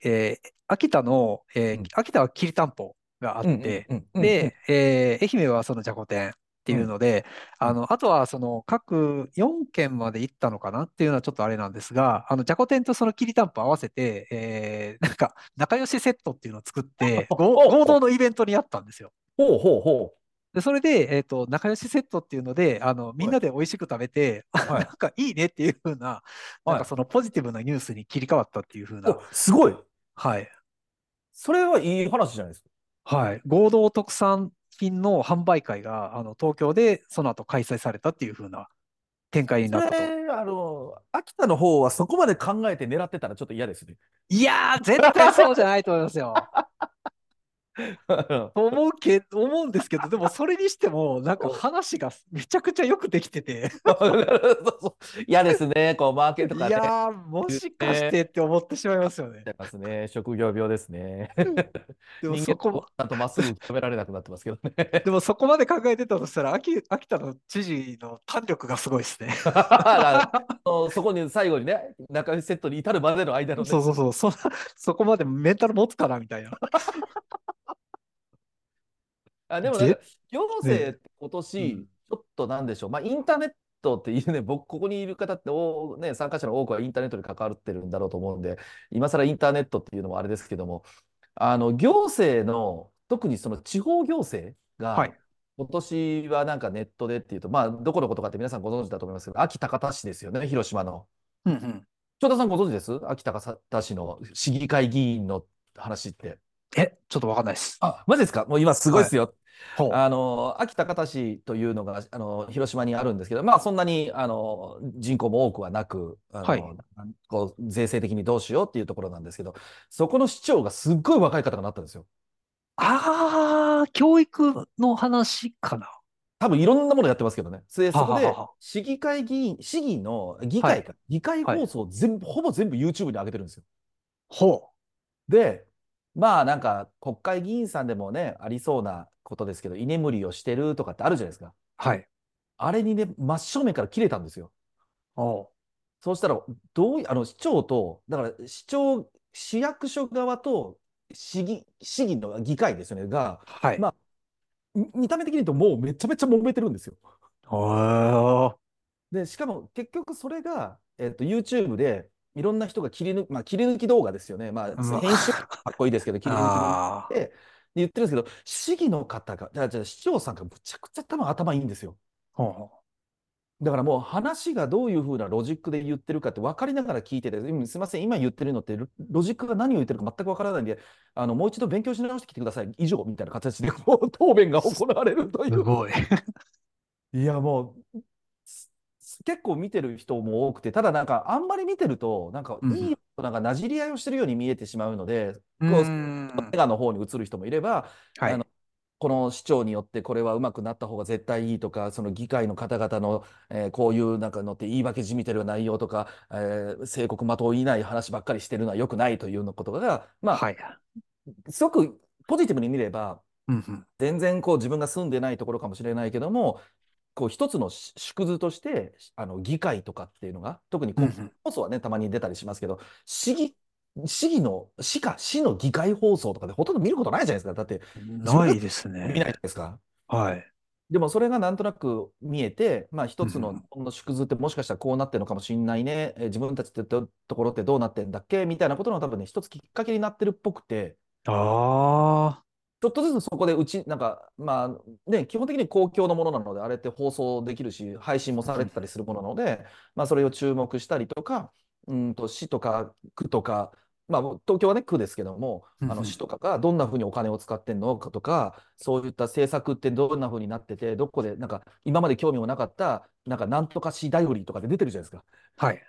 S1: ーえー秋田の、えー
S2: うん。
S1: 秋田はきりたんぽがあっ
S2: うんうん
S1: て、
S2: うんうん。
S1: で、えー愛媛はそのじゃこ天っていうので、
S2: うん
S1: あの、あとはその各4県まで行ったのかなっていうのはちょっとあれなんですが、あの、じゃこ天とそのきりたんぽ合わせて、えー なんか仲良しセットっていうのを作って、ご合同のイベントにやったんですよ。
S2: ほうほうほ
S1: で、それで、えっと、仲良しセットっていうので、あの、みんなで美味しく食べて、
S2: はい
S1: なんかいいねっていう風な、なんかそのポジティブなニュースに切り替わったっていう風
S2: う。
S1: な、
S2: おすごい。
S1: はい。
S2: それはいい話じゃないですか。
S1: はい。合同特産品の販売会が、あの、東京でその後開催されたっていう風な展開になったと。
S2: あの、秋田の方はそこまで考えて狙ってたらちょっと嫌ですね。
S1: いやー、絶対そうじゃないと思いますよ。と 思うけ、思うんですけど、でもそれにしても、なんか話がめちゃくちゃよくできてて、
S2: 嫌ですね、こう、マーケット
S1: い
S2: とかね。
S1: やー、もしかしてって思ってしまいますよね。
S2: 出ますね。職業病ですね。
S1: でもそこも、
S2: ちゃんとまっすぐ食べられなくなってますけどね。
S1: でもそこまで考えてたとしたら、秋秋田の知事の胆力がすごいですね。
S2: そこに最後にね、仲良しセットに至るまでの間のね、
S1: そうそうそう、そそこまでメンタル持つかなみたいな。
S2: あでも行政って今年、
S1: うん
S2: ちょっとなんでしょう、まあ、インターネットっていうね、僕、ここにいる方ってお、ね、参加者の多くはインターネットに関わってるんだろうと思うんで、今更インターネットっていうのもあれですけども、あの行政の、特にその地方行政が、
S1: はい
S2: 今年はなんかネットでっていうと、まあ、どこのことかって皆さんご存知だと思いますけど、秋高田市ですよね、広島の。
S1: うんうん。
S2: 長田さんご存知です？秋高田市の市議会議員の話って。
S1: え、ちょっとわかんないです。
S2: あ、マジですか？もう今すごいですよ。
S1: ほう。
S2: あの秋高田市というのがあの広島にあるんですけど、まあ、そんなにあの人口も多くはなくあの、
S1: はい
S2: こう税制的にどうしようっていうところなんですけど、そこの市長がすっごい若い方がなったんですよ。
S1: あー、教育の話かな。
S2: 多分いろんなものやってますけどね。でそこで
S1: はははは
S2: 市議会議員、市議の議会か、議会放送を全部、ほぼ全部 YouTube に上げてるんですよ。
S1: ほ
S2: で、まあなんか国会議員さんでもね、ありそうなことですけど、居眠りをしてるとかってあるじゃないですか。
S1: う。はい。
S2: あれにね、真正面から切れたんですよ。
S1: おう
S2: そうしたら、どういあの市長と、だから市長、市役所側と市議、市議の議会ですよね、が、
S1: はい。
S2: まあみ見た目的に言うと、もうめちゃめちゃ揉めてるんですよ。で、しかも結局それが、えっと、YouTube でいろんな人が切り抜き、まあ、切り抜き動画ですよね。まあ、
S1: うん
S2: 編集かっこいいですけど、切り抜き動画
S1: あー
S2: で言ってるんですけど、市議の方が、じゃあ、じゃあ市長さんがむちゃくちゃ多分頭いいんですよ。だからもう話がどういうふうなロジックで言ってるかって分かりながら聞いてて、うんすみません、今言ってるのってロロジックが何を言ってるか全く分からないんで、あのもう一度勉強し直してきてください、以上みたいな形でこう答弁が行われるという。
S1: すごい。
S2: いやもうす結構見てる人も多くて、ただなんかあんまり見てると、なんか
S1: うん
S2: いいなんかなじり合いをしてるように見えてしまうので、
S1: う
S2: こう映画の方に移る人もいれば、
S1: はい
S2: あのこの市長によってこれはうまくなった方が絶対いいとか、その議会の方々の、えーこういうなんかのって言い訳じみてる内容とか、えー、正国的をいない話ばっかりしてるのは良くないというようなことが、まあ、
S1: はい。
S2: すごくポジティブに見れば、
S1: うんうん
S2: 全然こう自分が住んでないところかもしれないけども、こう一つのし縮図として、あの議会とかっていうのが、特にこう
S1: うんうん。
S2: 放送はね、たまに出たりしますけど、市議、市議の、市か、市の議会放送とかでほとんど見ることないじゃないですか。だって、
S1: ないです
S2: 見ないですか。
S1: はい。
S2: でもそれがなんとなく見えて、まあ一つの
S1: うんうん。
S2: この縮図ってもしかしたらこうなってるのかもしれないね、えー自分たちってとところってどうなってんだっけ？みたいなことの多分ね、一つきっかけになってるっぽくて、
S1: あ
S2: ちょっとずつそこでうち、なんか、まあね、基本的に公共のものなので、あれって放送できるし、配信もされてたりするものなので、まあそれを注目したりとか、うんと市とか区とか、まあ東京はね、区ですけども、あの市とかがどんなふうにお金を使ってんのかとか、そういった政策ってどんなふうになってて、どこで、なんか今まで興味もなかった、なんかなんとか市だよりとかで出てるじゃないですか。
S1: あ。はい。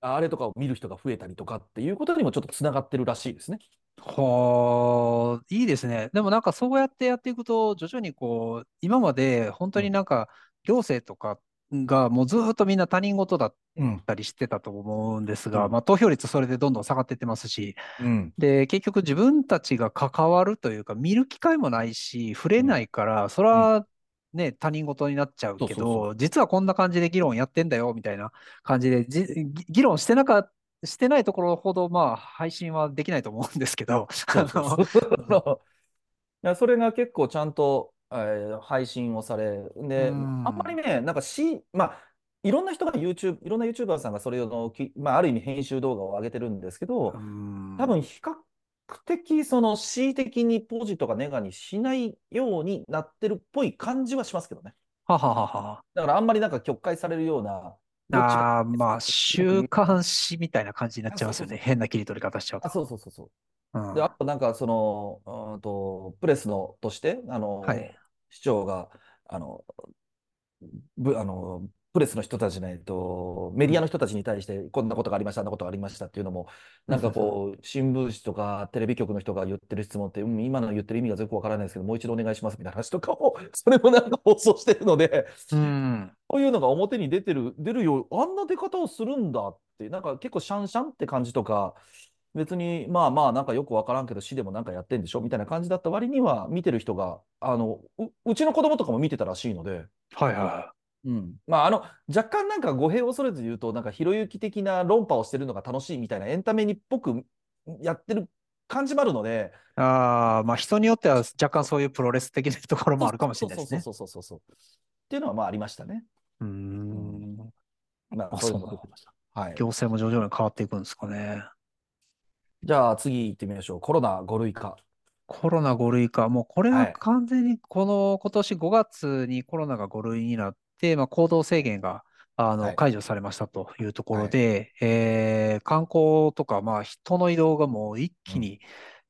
S2: あれとかを見る人が増えたりとかっていうことにもちょっとつながってるらしいですね。
S1: はあ、いいですね。でもなんかそうやってやっていくと、徐々にこう、今まで本当になんか行政とかがもうずーっとみんな他人事だっ
S2: うん。
S1: たりしてたと思うんですが、
S2: うん
S1: まあ投票率それでどんどん下がっていってますし、
S2: うん。
S1: で、結局自分たちが関わるというか、見る機会もないし、触れないから、それはね、他人事になっちゃうけ
S2: そうそうそ
S1: ど、実はこんな感じで議論やってんだよ、みたいな感じで、じぎ議論してなか、してないところほど、まあ、配信はできないと思うんですけど、
S2: それが結構ちゃんと、えー配信をされ、で、
S1: うん
S2: あんまりね、なんかし、まあ、いろんな人が YouTube、いろんな YouTuber さんがそれのき、まあ、ある意味編集動画を上げてるんですけど、
S1: うん
S2: 多分比較的、その恣意的にポジとかネガにしないようになってるっぽい感じはしますけどね。
S1: はははは。
S2: だからあんまりなんか曲解されるような、
S1: ああ、まあ、週刊誌みたいな感じになっちゃいますよね。
S2: あそうそう
S1: 変な切り取り方しちゃう
S2: あ、
S1: と。
S2: そうそうそうそう。
S1: うん
S2: で、あとなんかその、うーんと、プレスのとして、あの、
S1: はい
S2: 市長が、あの、ぶ、あの、プレスの人たちね、えっと、メディアの人たちに対して、こんなことがありました、あんなことがありましたっていうのも、なんかこう、新聞紙とかテレビ局の人が言ってる質問って、うん、今の言ってる意味がよくわからないですけど、もう一度お願いしますみたいな話とかを、それもなんか放送してるので、
S1: うん。
S2: こういうのが表に出てる、出るよ、あんな出方をするんだって、なんか結構シャンシャンって感じとか、別にまあまあなんかよくわからんけど市でもなんかやってんでしょみたいな感じだった割には見てる人が、あの、う、うちの子供とかも見てたらしいので、
S1: はいは
S2: うん。まああの、若干なんか語弊を恐れず言うと、なんかひろゆき的な論破をしてるのが楽しいみたいなエンタメにっぽくやってる感じもあるので、
S1: い。ああ、まあ人によっては若干そういうプロレス的なところもあるかもしれないですね。
S2: そうそうそうそう。っていうのはまあありましたね。
S1: うーん。
S2: まあ
S1: あ
S2: そういうのもました。はい。
S1: 行政も徐々に変わっていくんですかね。
S2: じゃあ次行ってみましょう。コロナ5類化。
S1: コロナ5類化、もうこれ
S2: は
S1: はい完全にこの今年5月にコロナが5類になって、まあ、行動制限があの
S2: はい。
S1: 解除されましたというところで、えー観光とか、まあ、人の移動がもう一気に、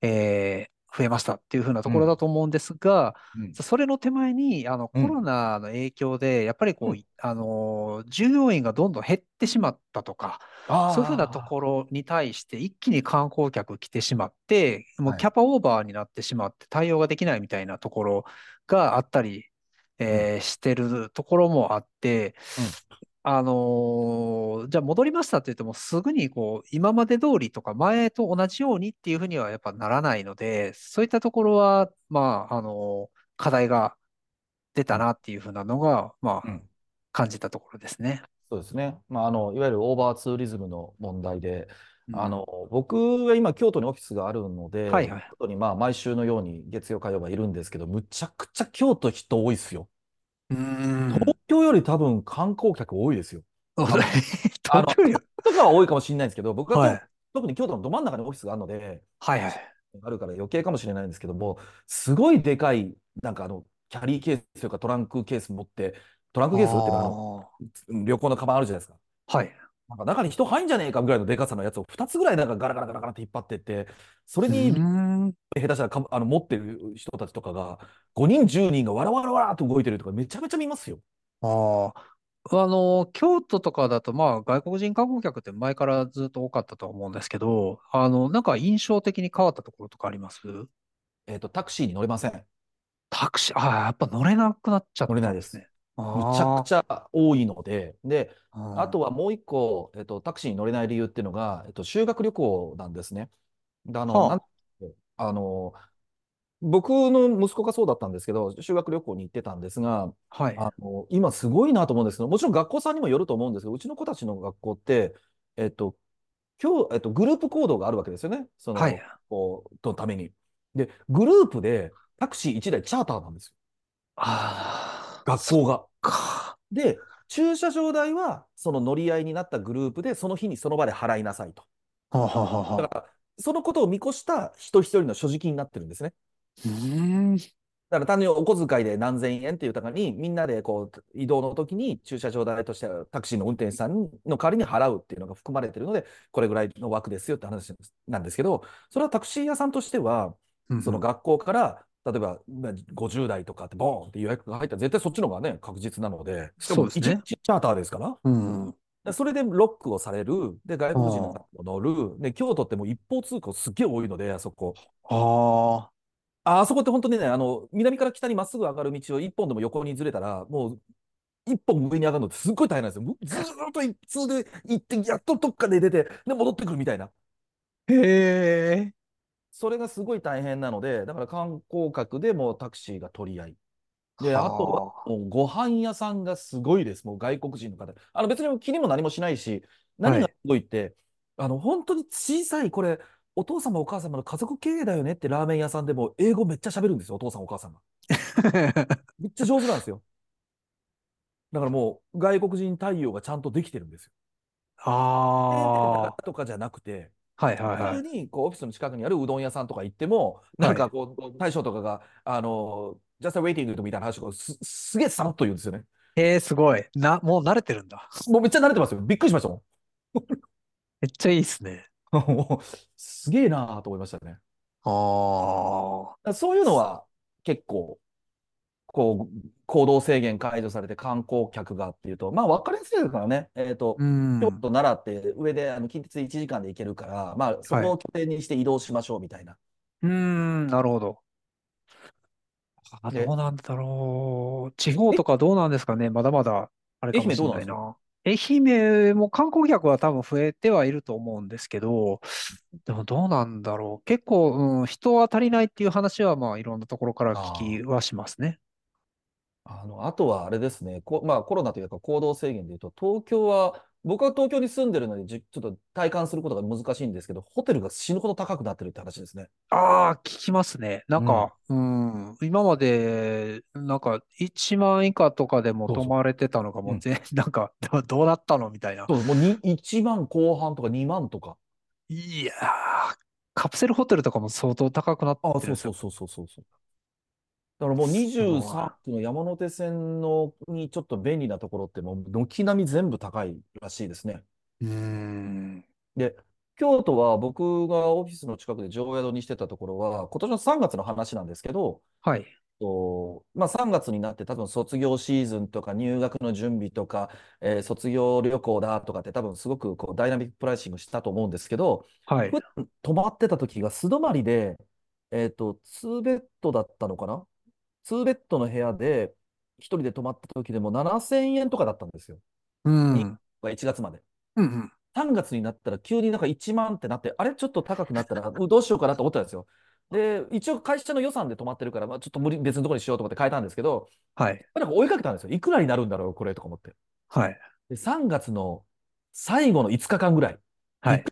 S1: えー増えましたっていうふうなところだと思うんですが、
S2: うん。
S1: それの手前にあのコ
S2: うん。
S1: ロナの影響で、やっぱりこう、
S2: うん。
S1: あの従業員がどんどん減ってしまったとか、
S2: あ
S1: そういうふうなところに対して一気に観光客来てしまって、もう
S2: はい。
S1: キャパオーバーになってしまって対応ができないみたいなところがあったり、えーしてるところもあって、あのーじゃあ戻りましたって言ってもすぐにこう今まで通りとか前と同じようにっていうふうにはやっぱならないので、そういったところは、まあ、あのー課題が出たなっていうふうなのが、まあ、
S2: うん
S1: 感じたところですね。
S2: そうですね。まあ、あの、いわゆるオーバーツーリズムの問題で、
S1: うん
S2: あの、僕は今、京都にオフィスがあるので、
S1: はいはい
S2: 京都にまあ、毎週のように月曜、火曜はいるんですけど、むちゃくちゃ京都人多いですよ。
S1: うーん。
S2: 東京より多分観光客多いですよ。
S1: 東
S2: あの
S1: 京よ
S2: とかは多いかもしれないんですけど、僕は、
S1: はい
S2: 特に京都のど真ん中にオフィスがあるので、
S1: はいはい。
S2: あるから余計かもしれないんですけども、すごいでかい、なんかあの、キャリーケースというかトランクケース持って、トランクケースっていうか、あの、
S1: あ
S2: 旅行のカバンあるじゃないですか。
S1: あ。はい。
S2: なんか中に人入んじゃねえかぐらいのでかさのやつを2つぐらいなんかガラガラガラガラって引っ張ってって、それ
S1: う
S2: に。下手したらかあの持ってる人たちとかが、5人、10人がわらわらわらっと動いてるとか、めちゃめちゃ見ますよ。
S1: ああ。あの、京都とかだと、まあ、外国人観光客って前からずっと多かったと思うんですけど、あの、なんか印象的に変わったところとかあります？
S2: えっと、タクシーに乗れません。
S1: タクシー、ああ、やっぱ乗れなくなっちゃった
S2: 乗れないです
S1: ね。
S2: むちゃくちゃ多いので、で、
S1: あ
S2: あとはもう一個、えっと、タクシーに乗れない理由っていうのが、えっと、修学旅行なんですね。であの、
S1: はあ
S2: なんあの、僕の息子がそうだったんですけど、修学旅行に行ってたんですが、
S1: はい。
S2: あの、今すごいなと思うんですけど、もちろん学校さんにもよると思うんですけど、うちの子たちの学校って、えっと、今日、えっと、グループ行動があるわけですよね。その、
S1: はい。
S2: こう、とために。で、グループでタクシー1台チャーターなんですよ。
S1: ああ。
S2: 学校が。
S1: か。
S2: で、駐車場代は、その乗り合いになったグループで、その日にその場で払いなさいと。
S1: はあ、はあはあはあ、
S2: だから、そのことを見越した人一人の所持金になってるんですね。
S1: うーん。
S2: だから単純にお小遣いで何千円っていうたかに、みんなでこう移動の時に駐車場代としてタクシーの運転手さんの代わりに払うっていうのが含まれてるので、これぐらいの枠ですよって話なんですけど、それはタクシー屋さんとしては、
S1: うん
S2: その学校から、例えばまあ50代とかってボーンって予約が入ったら絶対そっちの方がね、確実なので、しかも1
S1: そうですね
S2: 日チャーターですから、
S1: うん。
S2: でそれでロックをされる、で、外国人の方も乗る、で、京都ってもう一方通行すっげえ多いので、あそこ。
S1: あ
S2: ああそこって本当にね、あの、南から北にまっすぐ上がる道を一本でも横にずれたら、もう、一本上に上がるのってすっごい大変なんですよ。ずーっと一通で行って、やっとどっかで出て、で、戻ってくるみたいな。
S1: あ。へえ。
S2: それがすごい大変なので、だから観光客でもうタクシーが取り合い。で、
S1: はあ
S2: あとは、もうご飯屋さんがすごいです。もう外国人の方。あの別に気にも何もしないし、何がすごいって、あの本当に小さい、これ、お父様お母様の家族経営だよねってラーメン屋さんでも英語めっちゃ喋るんですよ、お父さんお母さんが。めっちゃ上手なんですよ。だからもう外国人対応がちゃんとできてるんですよ。
S1: ああ。
S2: とかじゃなくて、
S1: はいはいはい。
S2: 普通にこうオフィスの近くにあるうどん屋さんとか行っても、なんかこう、大将とかが、あの、just a waiting みたいな話をすすげえさらっと言うんですよね。
S1: へえ、すごい。な、もう慣れてるんだ。
S2: もうめっちゃ慣れてますよ。びっくりしましたも
S1: めっちゃいいっすね。
S2: すげえなーと思いましたね。
S1: ああ。
S2: そういうのは結構、こう、行動制限解除されて観光客がっていうと、まあ分かりやすいですからね。えっと、
S1: うん。
S2: 京都、奈良って上であの近鉄1時間で行けるから、まあそこを拠点にして移動しましょうみたいな。
S1: うーん、なるほど。あ、
S2: で
S1: どうなんだろう。地方とかどうなんですかね。まだまだ、あれかもしれないな。愛媛も観光客は多分増えてはいると思うんですけど、でもどうなんだろう。結構、うん、人は足りないっていう話は、まあ、いろんなところから聞きはしますね。
S2: あの、あとはあれですね、こまあ、コロナというか行動制限でいうと、東京は、僕は東京に住んでるので、じちょっと体感することが難しいんですけど、ホテルが死ぬほど高くなってるって話ですね。
S1: ああ、聞きますね。なんか、うん、今まで、なんか、1万以下とかでも
S2: そうそう
S1: 泊まれてたのが、も
S2: う
S1: うん全、なんか、どどうなったのみたいな。
S2: そう、もうに1万後半とか2万とか。
S1: いやー、カプセルホテルとかも相当高くなって
S2: あ
S1: るんですよ。
S2: そうそうそうそうそうそう。だからもう23区の山手線のにちょっと便利なところってもう軒並み全部高いらしいですね。
S1: うーん。
S2: で、京都は僕がオフィスの近くで常宿にしてたところは、今年の3月の話なんですけど、
S1: はい。
S2: とまあ、3月になって多分卒業シーズンとか入学の準備とか、えー卒業旅行だとかって多分すごくこうダイナミックプライシングしたと思うんですけど、
S1: はい。
S2: 普段泊まってた時が素泊まりで、えっと、2ベッドだったのかな ?2 ベッドの部屋で1人で泊まった時でも7000円とかだったんですよ。
S1: うん。
S2: に
S1: うん
S2: 1月まで。
S1: うん。
S2: 3月になったら急になんか1万ってなって、あれ？ちょっと高くなったら、う どうしようかなと思ったんですよ。で、一応会社の予算で泊まってるから、まあ、ちょっと無理、別のところにしようと思って変えたんですけど、
S1: はい。
S2: なんか追いかけたんですよ。いくらになるんだろう、これとか思って。
S1: はい。
S2: で、3月の最後の5日間ぐらい。
S1: はい。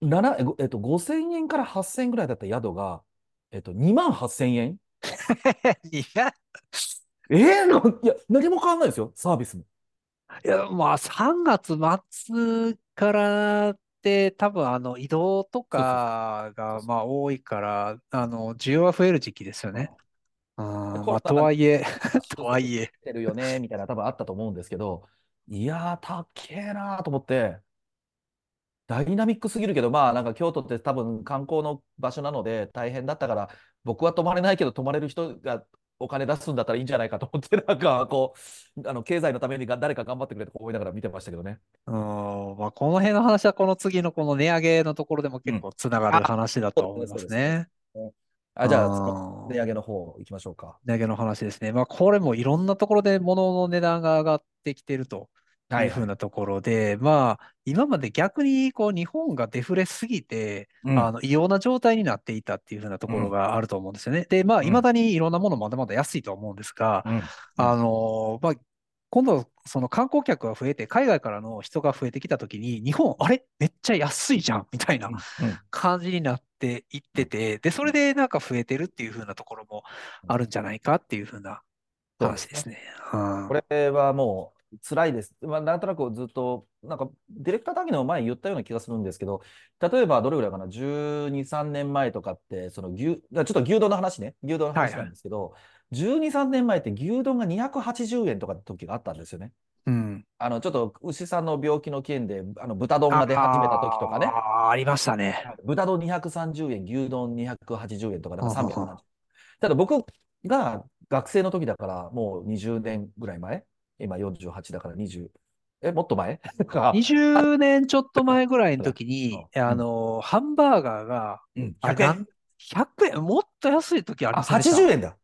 S2: 7えごえっと、5000円から8000円ぐらいだった宿が、えっと、2万8000円
S1: いや、
S2: えーのいや、何も変わんないですよ、サービスも。
S1: いや、まあ、3月末からって、多分、あの、移動とかが、まあ、多いから、あの、需要は増える時期ですよね。あーまあ、とはいえ、
S2: あ
S1: とはいえ。
S2: てるよね、みたいな多分あったと思うんですけど、いやー、たっけえなーと思って、ダイナミックすぎるけど、まあなんか京都って多分観光の場所なので大変だったから、僕は泊まれないけど泊まれる人がお金出すんだったらいいんじゃないかと思って、なんかこう、あの経済のためにが誰か頑張ってくれと思いながら見てましたけどね。
S1: うん、まあ、この辺の話はこの次のこの値上げのところでも結構つながる話だとは思いますね。
S2: あ、じゃあ、値上げの方行きましょうか。
S1: 値上げの話ですね。まあ、これもいろんなところで物の値段が上がってきてるというふうなところで、まあ、今まで逆にこう日本がデフレすぎて、
S2: うん。
S1: あの異様な状態になっていたっていうふうなところがあると思うんですよね。で、まあ、
S2: うん。
S1: いまだにいろんなものまだまだ安いとは思うんですが、
S2: うん。
S1: あのまあ、今度、その観光客が増えて、海外からの人が増えてきたときに、日本、あれ？めっちゃ安いじゃんみたいな
S2: うん。
S1: 感じになっていってて、で、それでなんか増えてるっていう風なところもあるんじゃないかっていう風な話ですね。うん。
S2: これはもう辛いです。まあ、なんとなくずっと、なんかディレクター談義の前に言ったような気がするんですけど、例えばどれぐらいかな、12、3年前とかって、その牛、ちょっと牛丼の話ね、牛丼の話なんですけど、12、3年前って牛丼が280円とかって時があったんですよね。
S1: うん。
S2: あの、ちょっと牛さんの病気の件で、あの豚丼が出始めた時とかね、
S1: あーありましたね。
S2: 豚丼230円、牛丼280円とか、だから
S1: ははは
S2: 370円。ただ僕が学生の時だから、もう20年ぐらい前今48だから20、え、もっと前？か
S1: 20年ちょっと前ぐらいの時に、
S2: うん
S1: あの、ハンバーガーが、
S2: うん100
S1: あれ
S2: 円。
S1: 100円、もっと安い時あり
S2: あ、
S1: ました
S2: 80円だ。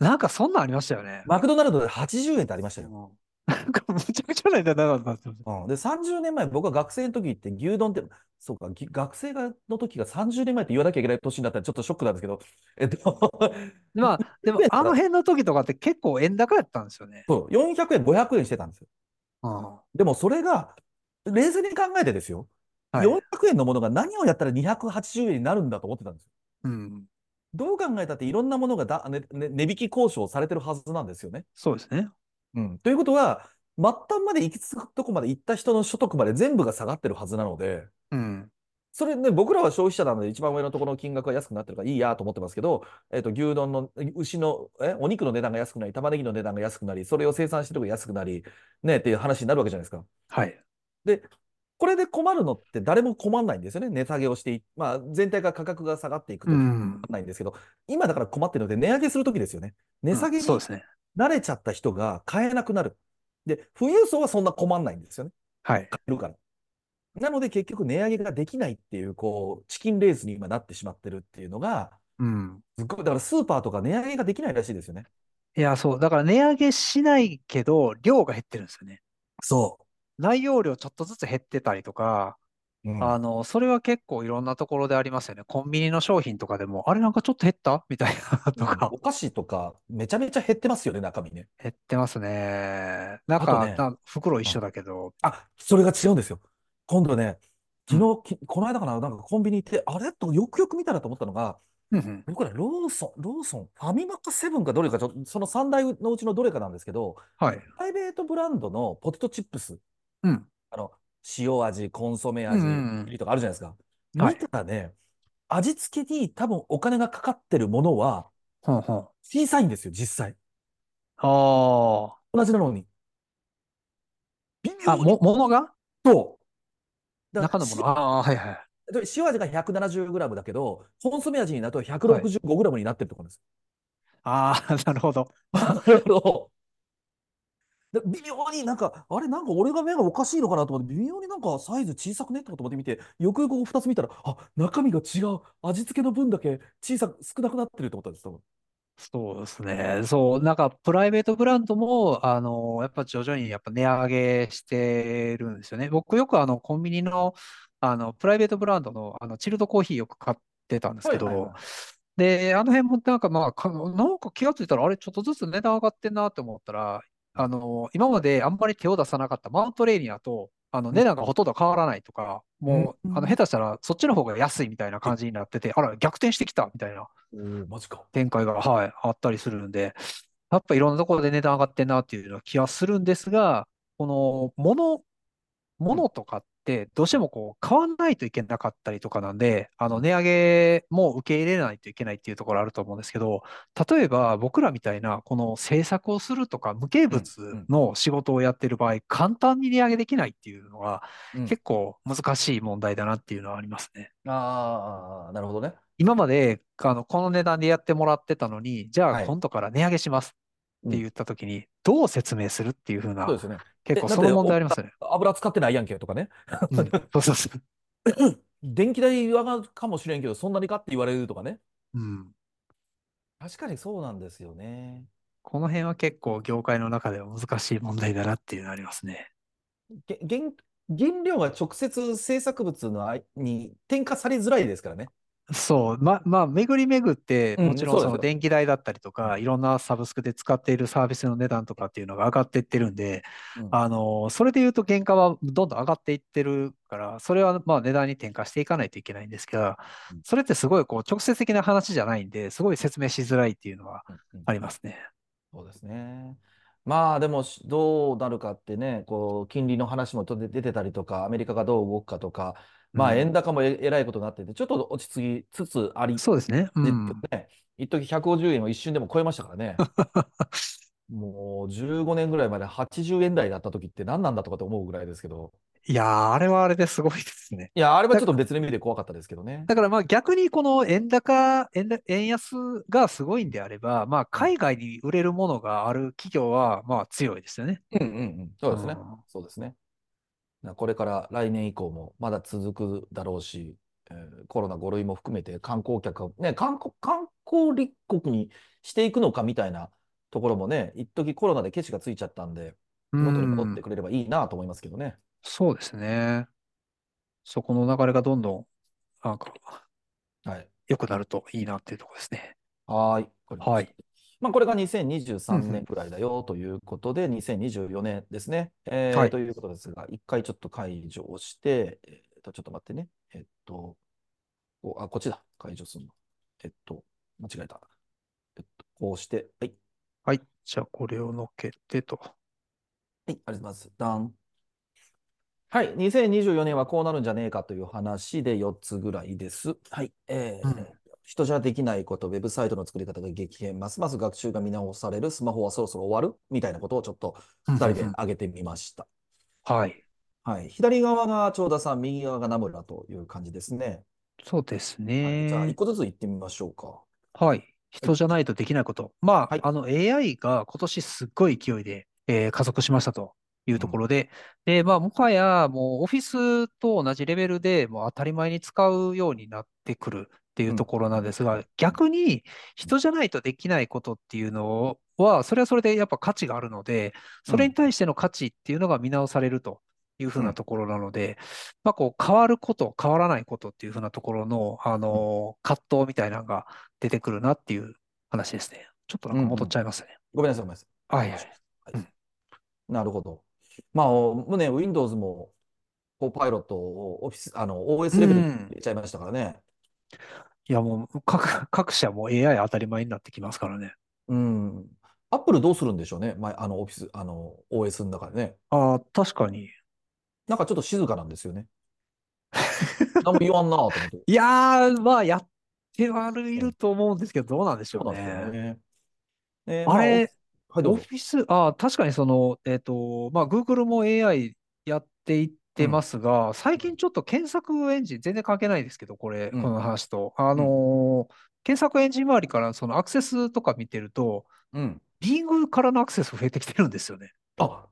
S1: なんかそんなんありましたよね。
S2: マクドナルドで80円ってありましたよ。
S1: うんなんかむちゃくちゃな値段だったんですよ。
S2: うん、で、30年前、僕は学生の時って牛丼って、そうか、ぎ学生がの時が30年前って言わなきゃいけない年になったらちょっとショックなんですけど、えっと、
S1: まあ、でも
S2: 100円
S1: あの辺の時とかって結構円高やったんですよね。
S2: そう、400円、500円してたんですよ。
S1: うん
S2: でもそれが、冷静に考えてですよ、
S1: はい
S2: 400円のものが何をやったら280円になるんだと思ってたんですよ。
S1: うん。
S2: どう考えたっていろんなものがだ、ねね値引き交渉されてるはずなんですよね。
S1: そうですね。
S2: うん、ということは、末端まで行き着くとこまで行った人の所得まで全部が下がってるはずなので、
S1: うん。
S2: それね、僕らは消費者なので一番上のところの金額が安くなってるからいいやと思ってますけど、えっと、牛丼の、牛の、え、お肉の値段が安くなり、玉ねぎの値段が安くなり、それを生産してるとこが安くなり、ね、っていう話になるわけじゃないですか。
S1: はい。
S2: で、これで困るのって誰も困んないんですよね。値下げをしてい、まあ、全体が価格が下がっていくと
S1: う
S2: 困
S1: ん。
S2: らないんですけど、今だから困ってるので、値上げするときですよね。値下げに
S1: そうですね。
S2: 慣れちゃった人が買えなくなる。で、富裕層はそんな困んないんですよね。
S1: はい。
S2: 買えるから。なので結局値上げができないっていう、こう、チキンレースに今なってしまってるっていうのが、
S1: うん。
S2: すっごい、だからスーパーとか値上げができないらしいですよね。
S1: いや、そう。だから値上げしないけど、量が減ってるんですよね。
S2: そ
S1: 内容量ちょっとずつ減ってたりとか、
S2: う。うん
S1: あの、それは結構いろんなところでありますよね。コンビニの商品とかでも、あれなんかちょっと減った？みたいなとか
S2: お、菓子とかめちゃめちゃ減ってますよね、中身ね。
S1: 減ってますね。なんかな袋一緒だけど、
S2: あ、それが違うんですよ。今度ね、昨日、きこの間かな、なんかコンビニ行って、あれ？とよくよく見たらと思ったのが、
S1: うんうん
S2: 僕らローソン、ローソン、ファミマかセブンかどれかちょ、その3台のうちのどれかなんですけど、
S1: はい。
S2: プライベートブランドのポテトチップス、
S1: うん。
S2: あの、塩味、コンソメ味
S1: うんうん
S2: とかあるじゃないですか。
S1: はい
S2: 見たらね、味付けに多分お金がかかってるものは。小さいんですよ、実際。
S1: ああ。
S2: 同じなのに。微
S1: あ、
S2: 妙に
S1: も、ものが？
S2: そう。
S1: 中のもの？ああ、はいはい。
S2: で塩味が 170g だけど、コンソメ味になると 165g になってるところです。
S1: ああ、なるほど。
S2: あので微妙になんか、あれ、なんか俺が目がおかしいのかなと思って、微妙になんかサイズ小さくねとかと思って見て、よくよく2つ見たら、あ、中身が違う。味付けの分だけ小さく、少なくなってると思ったんです、多分。
S1: そうですね。そう、なんかプライベートブランドも、あの、やっぱ徐々にやっぱ値上げしてるんですよね。僕よくあの、コンビニの、あの、プライベートブランドの、あの、チルドコーヒーよく買ってたんですけど、
S2: はいはいはい
S1: で、あの辺もなんかまあ、かなんか気がついたら、あれ、ちょっとずつ値段上がってんなって思ったら、あの、今まであんまり手を出さなかったマウントレーニアと、あの、値段がほとんど変わらないとか、もう、
S2: うん。
S1: あの、下手したらそっちの方が安いみたいな感じになってて、あら、逆転してきたみたいな
S2: おーマジか。
S1: 展開が、はい、あったりするんで、やっぱいろんなところで値段上がってんなっていうような気はするんですが、この、物、物とかっどうしてもこう買わないといけなかったりとかなんで、あの値上げも受け入れないといけないっていうところあると思うんですけど、例えば僕らみたいなこの制作をするとか無形物の仕事をやってる場合、簡単に値上げできないっていうのは
S2: うん
S1: 結構難しい問題だなっていうのはありますね。
S2: ああ、なるほどね。
S1: 今まであのこの値段でやってもらってたのに、じゃ
S2: はい
S1: あ今度から値上げしますって言ったときに、どう説明するっていうふうな
S2: そうですよね。
S1: 結構その問題ありますよね。
S2: 油使ってないやんけとかね。
S1: うん そうそうそう。
S2: 電気代上がるかもしれんけど、そんなにかって言われるとかね。
S1: うん
S2: 確かにそうなんですよね。
S1: この辺は結構業界の中では難しい問題だなっていうのありますね。
S2: げ原原料が直接制作物のあいに転嫁されづらいですからね。
S1: そう、ま、まあ、巡り巡って、
S2: うん
S1: もちろん
S2: そうです
S1: の電気代だったりとか、いろんなサブスクで使っているサービスの値段とかっていうのが上がっていってるんで、
S2: うん
S1: あの、それで言うと原価はどんどん上がっていってるから、それはまあ値段に転嫁していかないといけないんですが
S2: うん、
S1: それってすごいこう直接的な話じゃないんで、すごい説明しづらいっていうのは
S2: うんうん
S1: ありますね。
S2: そうですね。まあでもしどうなるかってね、こう金利の話も出てたりとか、アメリカがどう動くかとか、まあ
S1: うん
S2: 円高もええらいことになってて、ちょっと落ち着きつつあり、
S1: そうですね。う
S2: で
S1: ん。
S2: ね、一時150円を一瞬でも超えましたからね。もう15年ぐらいまで80円台だった時って何なんだとかって思うぐらいですけど、
S1: いやー、あれはあれですごいですね。
S2: いや、あれはちょっと別の意味で怖かったですけどね。
S1: だからまあ逆にこの円高、円安がすごいんであれば、まあ海外に売れるものがある企業はまあ強いですよね。
S2: うんうんうん、そうですね
S1: うん。
S2: そうですね。なこれから来年以降もまだ続くだろうし、えーコロナ5類も含めて観光客を、ね、観光、観光立国にしていくのかみたいなところもね、一時コロナでケチがついちゃったんで、元に戻ってくれればいいなと思いますけどね。
S1: そうですね。そこの流れがどんどんなんか
S2: はい。
S1: 良くなるといいなっていうところですね。
S2: はーい。
S1: はい。
S2: まあ、これが2023
S1: うんうん
S2: 年くらいだよということで、2024年ですね。えー
S1: はい
S2: ということですが、一回ちょっと解除をして、えっと、ちょっと待ってね。えっと、おあ、こっちだ。解除するの。えっと、間違えた。えっと、こうして、はい。
S1: はい。じゃあこれを乗っけてと。
S2: はい、ありがとうございます。ダン。はい、2024年はこうなるんじゃねえかという話で4つぐらいです。はい、えー
S1: うん
S2: 人じゃできないこと、ウェブサイトの作り方が激変、ますます学習が見直される、スマホはそろそろ終わるみたいなことをちょっと2人で挙げてみました。
S1: はい。
S2: はい、左側が長田さん、右側が名村という感じですね。
S1: そうです
S2: はい、じゃあ、1
S1: ね。
S2: 個ずつ行ってみましょうか。
S1: はい。人じゃないとできないこと。ま
S2: はい
S1: あ、あの AI が今年すっごい勢いで、えー加速しましたというところで、で、まあ、もはやもうオフィスと同じレベルでもう当たり前に使うようになってくるっていうところなんですが、逆に人じゃないとできないことっていうのは、それはそれでやっぱ価値があるので、それに対しての価値っていうのが見直されるというふうなところなので、まあ、こう変わること、変わらないことっていうふうなところの、あの葛藤みたいなのが出てくるなっていう話ですね。ちょっとなんか戻っちゃいますね。
S2: ごめんなさい、ごめんなさい。
S1: はいはい。
S2: はい
S1: うん
S2: なるほど。まあ、もうね、Windows も、コーパイロットをオフィス、あの、OS レベルに入れちゃいましたからね。
S1: いやもう各、各社も AI 当たり前になってきますからね。
S2: うん。アップルどうするんでしょうね。まあ、あの、オフィス、あの、OS の中でね。
S1: ああ、確かに。
S2: なんかちょっと静かなんですよね。何も言わんなと思って。
S1: いやー、まあやってはいると思うんですけど、どうなんでしょう
S2: そう
S1: ね。
S2: ね。えー
S1: あれ、
S2: まあ、はい、ど
S1: オ。フィス、ああ、確かにその、えっと、まあ、Google も AI やっていってますが、最近ちょっと検索エンジン、全然関係ないですけど、これ、
S2: うん
S1: この話と。あのー検索エンジン周りからそのアクセスとか見てると、
S2: うん。
S1: Bing からのアクセス増えてきてるんですよね。
S2: あ、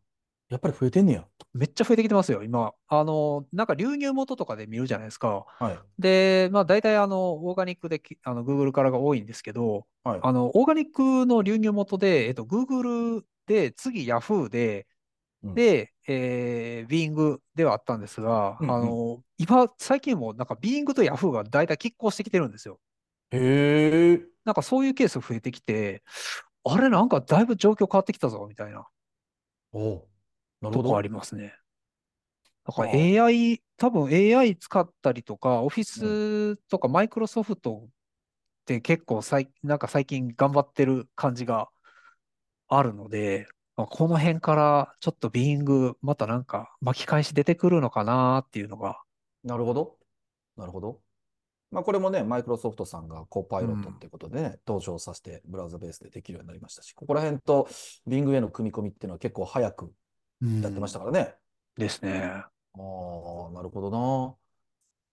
S2: やっぱり増えてんねや。
S1: めっちゃ増えてきてますよ、今。あのーなんか流入元とかで見るじゃないですか。
S2: はい。
S1: で、まあ、大体あの、オーガニックでき、あの、Google からが多いんですけど、
S2: はい。
S1: あの、オーガニックの流入元で、えっと、Google で、次 Yahoo で、
S2: うん
S1: で、えー、Bing ではあったんですが、
S2: うんうん
S1: あの、今、最近もなんか Bing と Yahoo が大体拮抗してきてるんですよ。
S2: へえ。
S1: なんかそういうケース増えてきて、あれなんかだいぶ状況変わってきたぞ、みたいな
S2: おうなるほど。
S1: とこありますね。だから
S2: はあ
S1: AI、多分 AI 使ったりとか、Office とか Microsoft って結構最、なんか最近頑張ってる感じがあるので、まあ、この辺からちょっとビーイング、またなんか巻き返し出てくるのかなっていうのが。
S2: なるほど。なるほど。まあ、これもね、マイクロソフトさんがコパイロット
S1: うん
S2: っていうことでね、登場させて、ブラウザベースでできるようになりましたし、ここら辺と Bing への組み込みっていうのは結構早く
S1: うん
S2: やってましたからね。
S1: ですね。
S2: ああ、なるほど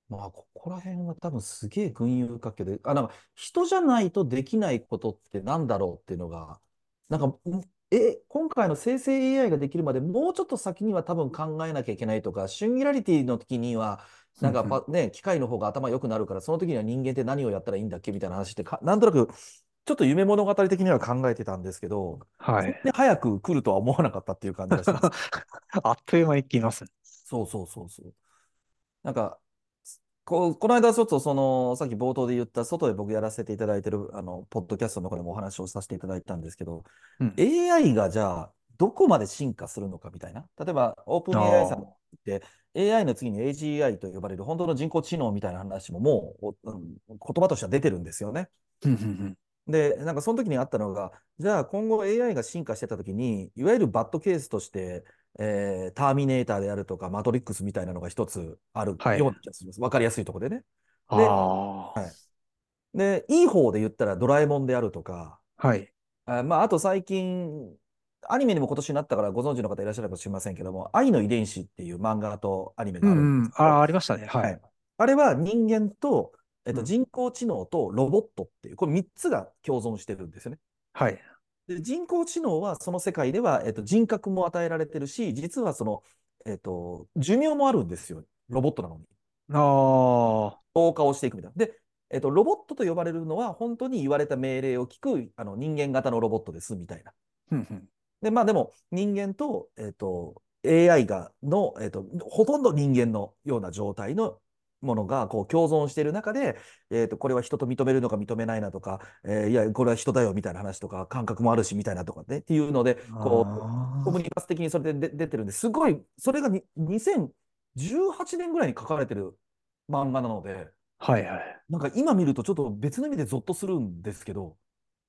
S2: な。まあ、ここら辺は多分すげえ群雄割拠で、あ、なんか人じゃないとできないことってなんだろうっていうのが、なんか、んえ、今回の生成 AI ができるまでもうちょっと先には多分考えなきゃいけないとか、シンギュラリティの時には、なんか
S1: うん
S2: パね、機械の方が頭良くなるから、その時には人間って何をやったらいいんだっけみたいな話ってか、なんとなく、ちょっと夢物語的には考えてたんですけど、
S1: はい。
S2: こんなに早く来るとは思わなかったっていう感じがします。
S1: あっという間に来ますね。
S2: そうそうそうそう。なんか、ここの間ちょっとその、さっき冒頭で言った、外で僕やらせていただいてる、あの、ポッドキャストの中でもお話をさせていただいたんですけど、
S1: うん
S2: AI がじゃあ、どこまで進化するのかみたいな。例えば、オープン AI さんって、AI の次に AGI と呼ばれる本当の人工知能みたいな話ももう、おうん言葉としては出てるんですよね。で、なんかその時にあったのが、じゃあ今後 AI が進化してた時に、いわゆるバッドケースとして、えーターミネーターであるとか、マトリックスみたいなのが一つある
S1: はい
S2: ような気がします。わかりやすいところでね。
S1: うん。ああ。
S2: で、いい方で言ったらドラえもんであるとか、
S1: はい。
S2: あまあ、あと最近、アニメにも今年になったからご存知の方いらっしゃるかもしれませんけども、愛の遺伝子っていう漫画とアニメ
S1: う
S2: があるん
S1: んうん。
S2: ですけど、
S1: ああ、ありましたね。は
S2: はいい。あれは人間と、えっと、
S1: うん
S2: 人工知能とロボットっていう、これ3つが共存してるんですよね。
S1: はい。
S2: で人工知能はその世界では、えっと、人格も与えられてるし、実はその、えっと、寿命もあるんですよ。ロボットなのに。
S1: ああ。
S2: 老化をしていくみたいな。で、えっと、ロボットと呼ばれるのは、本当に言われた命令を聞くあの人間型のロボットですみたいな。で、まあでも、人間と、えっと、AI がの、えっと、ほとんど人間のような状態のものがこう共存している中で、えっと、これは人と認めるのか認めないなとか、えーいや、これは人だよみたいな話とか、感覚もあるしみたいなとかね、っていうので、こう、
S1: あ
S2: コムニバス的にそれで出出てるんですごい、それがに2018年ぐらいに書かれてる漫画なので、
S1: あ。はいはい。
S2: なんか今見るとちょっと別の意味でゾッとするんですけど、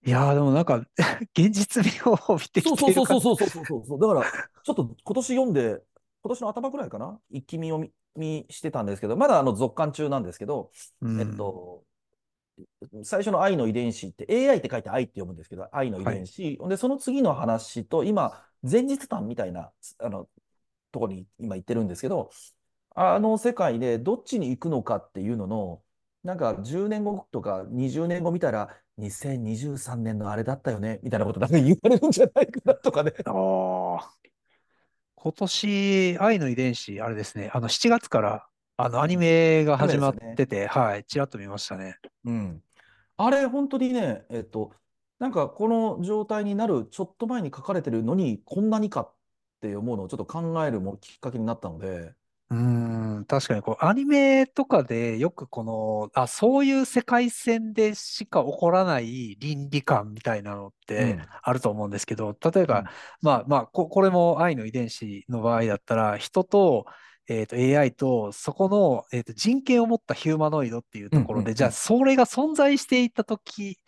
S1: いやーでもなんか、現実味を帯びて
S2: そう
S1: きてる感
S2: そうそうそうそうそうそう。だから、ちょっと今年読んで、今年の頭ぐらいかな、一気見を見見してたんですけど、まだあの続刊中なんですけど、
S1: うん
S2: えっと、最初の愛の遺伝子って、AI って書いて愛って読むんですけど、愛の遺伝子。で、その次の話と、今、前日談みたいな、あの、ところに今言ってるんですけど、あの世界でどっちに行くのかっていうのの、なんか10年後とか20年後見たら、2023年のあれだったよね、みたいなことなんか言われるんじゃないかなとかね。
S1: ああ。今年、愛の遺伝子、あれですね。あの、7月から、あの、アニメが始まってて、はい、ちらっと見ましたね。
S2: うん。あれ、本当にね、えっと、なんかこの状態になるちょっと前に書かれてるのに、こんなにかって思うのをちょっと考えるもきっかけになったので、
S1: うーん、確かにこう、アニメとかでよくこの、あ、そういう世界線でしか起こらない倫理観みたいなのって
S2: うん。
S1: あると思うんですけど、例えば、
S2: うん。
S1: まあまあこ、これも愛の遺伝子の場合だったら、人と、えーと AI とそこの、えーと人権を持ったヒューマノイドっていうところで、じゃあそれが存在していた時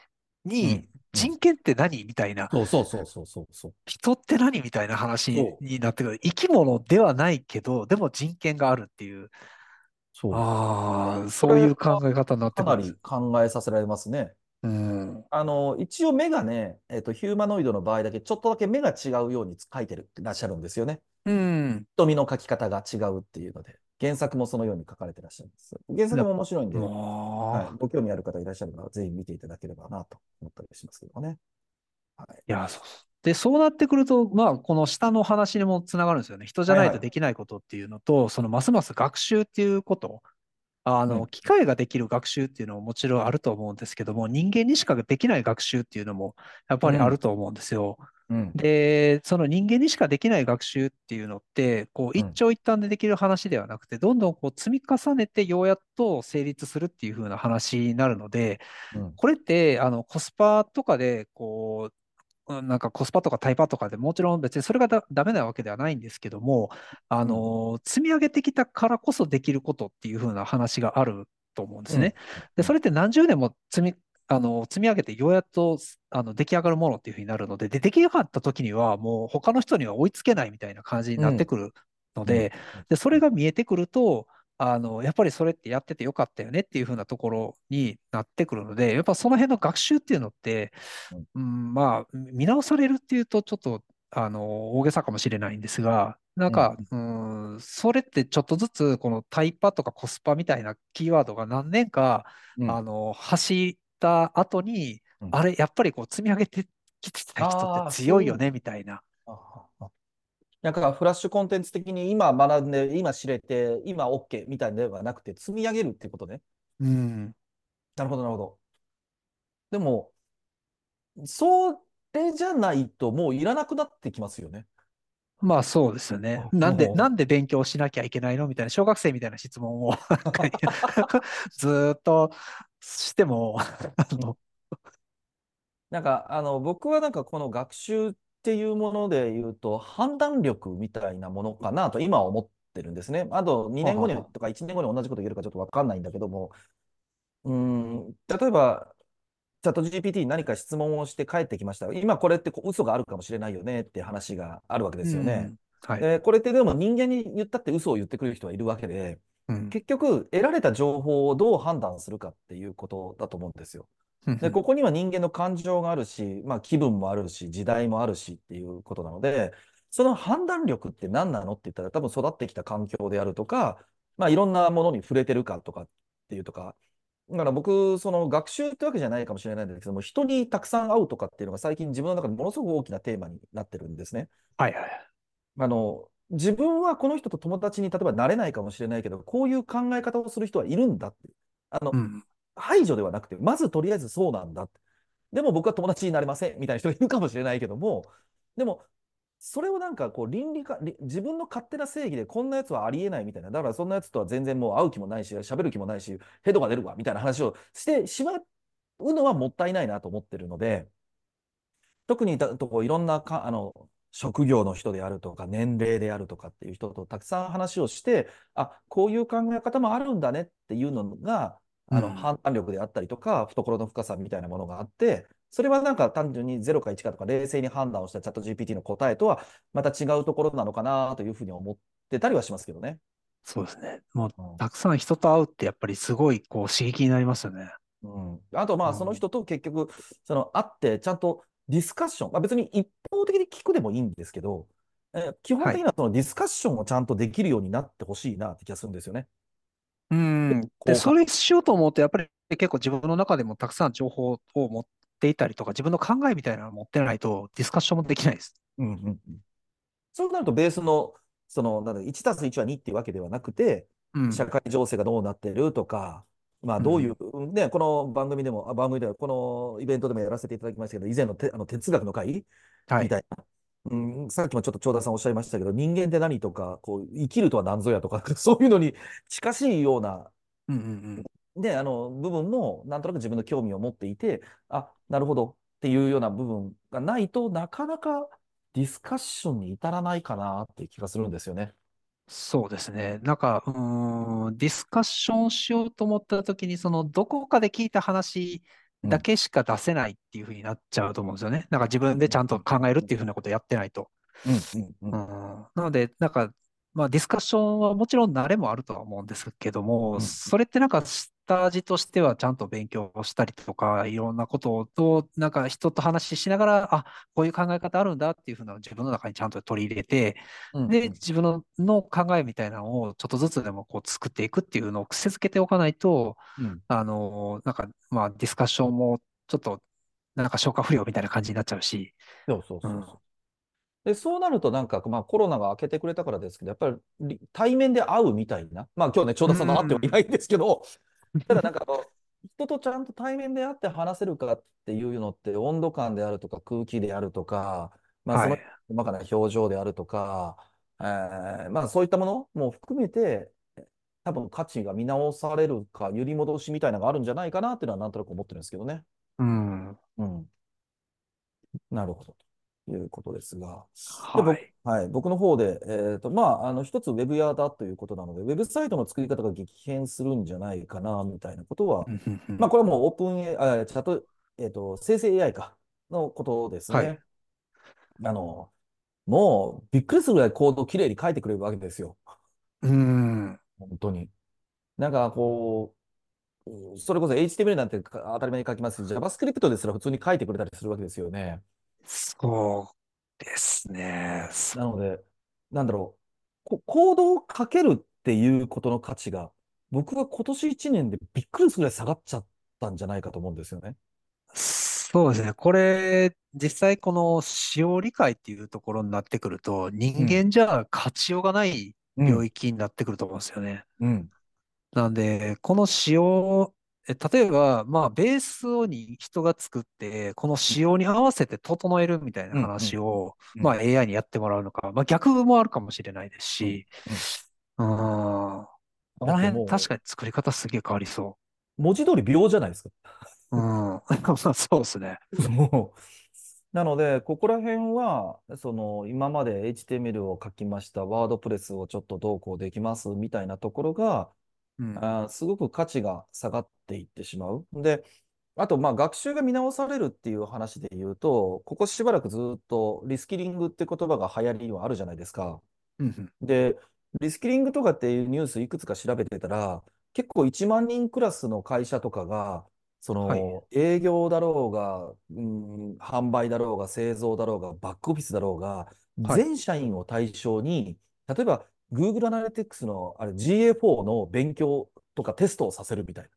S2: うん。
S1: に、人権って何？みたいな、
S2: そうそうそうそうそうそう。
S1: 人って何？みたいな話になってくる。生き物ではないけど、でも人権があるっていう。
S2: そう。
S1: ああ、そういう考え方になってくる。
S2: かなり考えさせられますね。
S1: うん。
S2: あの、一応目がね、えっと、ヒューマノイドの場合だけ、ちょっとだけ目が違うように書いてるらっしゃるんですよね。
S1: うん。
S2: 瞳の描き方が違うっていうので、原作もそのように書かれてらっしゃるんです。原作も面白いんで、はいご興味ある方いらっしゃれば、ぜひ見ていただければなと思ったりしますけどね。はい。
S1: いや、そう。で、そうなってくると、まあ、この下の話にもつながるんですよね。人じゃないとできないことっていうのと、そのますます学習っていうこと。あの、
S2: うん
S1: 機械ができる学習っていうのももちろんあると思うんですけども、人間にしかできない学習っていうのもやっぱりあると思うんですよ。
S2: うん。
S1: で、その人間にしかできない学習っていうのって、こう
S2: うん。
S1: 一長一短でできる話ではなくて、どんどんこう積み重ねてようやっと成立するっていう風な話になるので、
S2: うん。
S1: これってあのコスパとかで、こう、うんなんかコスパとかタイパとかでもちろん別にそれがだダメなわけではないんですけども、あの、積み上げてきたからこそできることっていう風な話があると思うんですね。で、それって何十年も積みあの、積み上げてようやっと、あの、出来上がるものっていうふうになるので、で、出来上がった時には、もう他の人には追いつけないみたいな感じになってくるので、で、それが見えてくると、あの、やっぱりそれってやっててよかったよねっていうふうなところになってくるので、やっぱその辺の学習っていうのって、うん、まあ、見直されるっていうと、ちょっと、あの、大げさかもしれないんですが、なんか、うん、ん、それってちょっとずつ、このタイパとかコスパみたいなキーワードが何年か、うん、あの、走った後に、うん、あれ、やっぱりこう積み上げてきてた人って強いよね、みたいな。
S2: なんかフラッシュコンテンツ的に今学んで、今知れて、今 OK みたいではなくて、積み上げるっていうことね。
S1: うん。
S2: なるほど、なるほど。でも、それじゃないともういらなくなってきますよね。
S1: まあそうですよね。なんで、なんで勉強しなきゃいけないの？みたいな、小学生みたいな質問を ずっとしてもあの、
S2: なんか、あの、僕はなんかこの学習っていうもので言うと、判断力みたいなものかなと今は思ってるんですね。あと2年後にとか1年後に同じこと言えるかちょっとわかんないんだけども、うん、例えば、チャット GPT に何か質問をして帰ってきました。今これって嘘があるかもしれないよねって話があるわけですよね。はい、えこれってでも人間に言ったって嘘を言ってくれる人はいるわけで、うん、結局得られた情報をどう判断するかっていうことだと思うんですよ。でここには人間の感情があるし、まあ、気分もあるし時代もあるしっていうことなのでその判断力って何なのって言ったら多分育ってきた環境であるとか、まあ、いろんなものに触れてるかとかっていうとかだから僕、その学習ってわけじゃないかもしれないんですけども、人にたくさん会うとかっていうのが最近自分の中でものすごく大きなテーマになってるんですね。
S1: はいはい。
S2: あの、自分はこの人と友達に例えばなれないかもしれないけど、こういう考え方をする人はいるんだって。あの、うん、排除ではなくて、まずとりあえずそうなんだって。でも僕は友達になれませんみたいな人がいるかもしれないけども、でもそれをなんかこう倫理か、自分の勝手な正義でこんなやつはありえないみたいな、だからそんなやつとは全然もう会う気もないし、喋る気もないし、ヘドが出るわみたいな話をしてしまうのはもったいないなと思ってるので、特にとこいろんなかあの職業の人であるとか、年齢であるとかっていう人とたくさん話をして、あこういう考え方もあるんだねっていうのが、あの判断力であったりとか、懐の深さみたいなものがあって、それはなんか単純に0か1かとか冷静に判断をしたチャット GPT の答えとはまた違うところなのかなというふうに思ってたりはしますけどね。
S1: そうですね。もう、うん、たくさん人と会うってやっぱりすごいこう刺激になりますよね。
S2: うん、あとまあその人と結局、その会ってちゃんとディスカッション、まあ、別に一方的に聞くでもいいんですけど、え基本的にはそのディスカッションをちゃんとできるようになってほしいなって気がするんですよね。
S1: うん。で、それしようと思うと、やっぱり結構自分の中でもたくさん情報を持っていたりとか、自分の考えみたいなのを持ってないと、ディスカッションもできないです。
S2: うんうんうん、そうなると、ベースの、その、なんだ、1たす1は2っていうわけではなくて、うん、社会情勢がどうなってるとか、まあ、どういう、うん、ね、この番組でも、あ番組では、このイベントでもやらせていただきましたけど、以前のてあの哲学の会、はい、みたいな。うん、さっきもちょっと長田さんおっしゃいましたけど、人間って何とか、こう生きるとは何ぞやとか、そういうのに近しいような、
S1: うんうんうん。
S2: で、あの、部分も、なんとなく自分の興味を持っていて、あ、なるほど。っていうような部分がないとなかなかディスカッションに至らないかなっていう気がするんですよね。
S1: そうですね。なんか、うん、ディスカッションしようと思った時に、その、どこかで聞いた話だけしか出せないっていうふうになっちゃうと思うんですよね。なんか自分でちゃんと考えるっていうふうなことをやってないと。
S2: うん、な
S1: ので、なんか、まあ、ディスカッションはもちろん慣れもあるとは思うんですけども、うん、それってなんか下味としてはちゃんと勉強したりとか、いろんなことと、なんか人と話ししながら、あ、こういう考え方あるんだっていうふうな自分の中にちゃんと取り入れて、うん、で、自分のの考えみたいなのをちょっとずつでもこう作っていくっていうのを癖づけておかないと、うん、あの、なんかまあディスカッションもちょっとなんか消化不良みたいな感じになっちゃうし。
S2: そうそうそうそう。うん。で、そうなるとなんか、まあコロナが明けてくれたからですけど、やっぱり対面で会うみたいな、まあ今日ね、長田さんと会ってはいないんですけど、ただなんか人とちゃんと対面で会って話せるかっていうのって、温度感であるとか空気であるとか、まあその細かな表情であるとか、えー、まあそういったものも含めて、多分価値が見直されるか、揺り戻しみたいなのがあるんじゃないかなっていうのはなんとなく思ってるんですけどね。
S1: うん。
S2: うん。なるほど。いうことですが。
S1: はい。
S2: はい、僕の方で、えっと、まあ、あの、一つウェブ屋だということなので、ウェブサイトの作り方が激変するんじゃないかな、みたいなことは、まあ、これはもうオープン AI、あチャット、えっと、生成 AI か、のことですね。
S1: はい
S2: あの、もう、びっくりするぐらいコードをきれいに書いてくれるわけですよ。
S1: うん。
S2: 本当に。なんかこう、うんそれこそ HTML なんてか当たり前に書きますし、JavaScript ですら普通に書いてくれたりするわけですよね。
S1: そうですね。
S2: なので、なんだろう、こコードを書けるっていうことの価値が、僕は今年1年でびっくりするぐらい下がっちゃったんじゃないかと思うんですよね。
S1: そうですね。これ、実際この使用理解っていうところになってくると、人間じゃ勝ちようがない領域になってくると思うんですよね。
S2: うん。
S1: なんで、この仕様、え例えば、まあ、ベースをに人が作って、この仕様に合わせて整えるみたいな話を、
S2: うん
S1: まあ、AI にやってもらうのか、まあ、逆もあるかもしれないですし、うん、この
S2: だってもう
S1: 辺、確かに作り方すげえ変わりそ
S2: 文字通り秒じゃないですか。
S1: う。うん、ま あそうですね。
S2: もうなので、ここら辺は、その、今まで HTML を書きました、ワードプレスをちょっとどうこうできますみたいなところが、
S1: うん、
S2: あーすごく価値が下がっていってしまう。で、あと、まあ、学習が見直されるっていう話で言うと、ここしばらくずっとリスキリングって言葉が流行りはあるじゃないですか。
S1: うん、
S2: で、リスキリングとかっていうニュースいくつか調べてたら、結構1万人クラスの会社とかが、その、
S1: はい
S2: 営業だろうが、うん、販売だろうが、製造だろうが、バックオフィスだろうが、
S1: はい
S2: 全社員を対象に、例えば Google Analytics のあれ GA4 の勉強とかテストをさせるみたい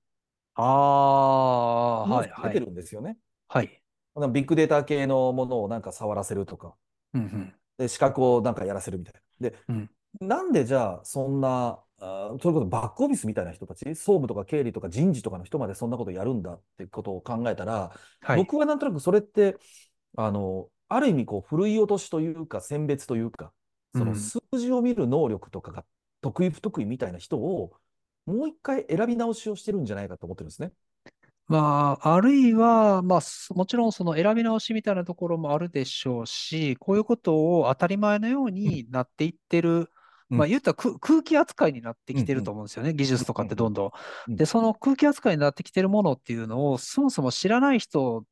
S1: ああ、
S2: な、
S1: はい、
S2: 出て
S1: はい。
S2: るんですよね。
S1: はい。
S2: ビッグデータ系のものをなんか触らせるとか、
S1: うん、うん、
S2: で、資格をなんかやらせるみたいな。で、
S1: うん
S2: なんでじゃあ、そんな、あーそれこそバックオフィスみたいな人たち、総務とか経理とか人事とかの人までそんなことやるんだってことを考えたら、
S1: はい。
S2: 僕はなんとなくそれって、あの、ある意味こう、ふるい落としというか、選別というか、その数字を見る能力とかが得意不得意みたいな人を、もう一回選び直しをしてるんじゃないかと思ってるんですね。
S1: まあ、あるいは、まあ、そもちろんその選び直しみたいなところもあるでしょうし、こういうことを当たり前のようになっていってる、
S2: うん。
S1: まあ言ったら空空気扱いになってきて
S2: うんうん。
S1: ると思うんですよね、技術とかってどんど
S2: うん
S1: ん。で、その空気扱いになってきてるものっていうのを、そもそも知らない人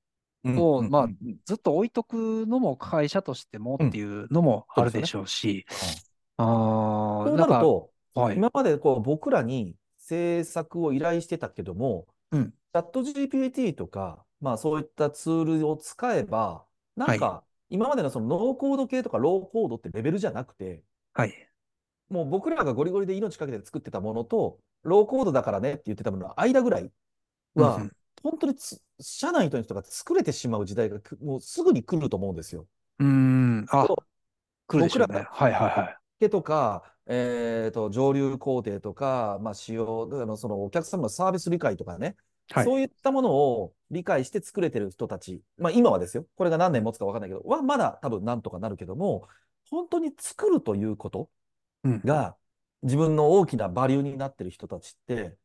S1: を、
S2: うん
S1: まあ
S2: うん。うん
S1: ずっと置いとくのも会社としてもっていうのもあるでしょうし、あ
S2: そう
S1: あ、なんか、
S2: なると、
S1: はい。
S2: 今までこう僕らに制作を依頼してたけども、
S1: うん。
S2: チャット GPT とか、まあそういったツールを使えば、なんか今までのそのノーコード系とかローコードってレベルじゃなくて、
S1: はい。
S2: もう僕らがゴリゴリで命かけて作ってたものと、ローコードだからねって言ってたものの間ぐらいは、
S1: うんうん
S2: 本当につ社内の人が作れてしまう時代がくもうすぐに来ると思うんですよ。
S1: うーん、あ来るでしょうね。はいはいはい。
S2: 手とか、えーと、上流工程とか、まあ、使用、あの、そのお客様のサービス理解とかね、
S1: はい。
S2: そういったものを理解して作れてる人たち、まあ今はですよ、これが何年持つか分かんないけど、はまだ多分なんとかなるけども、本当に作るということ
S1: うん
S2: が自分の大きなバリューになってる人たちって、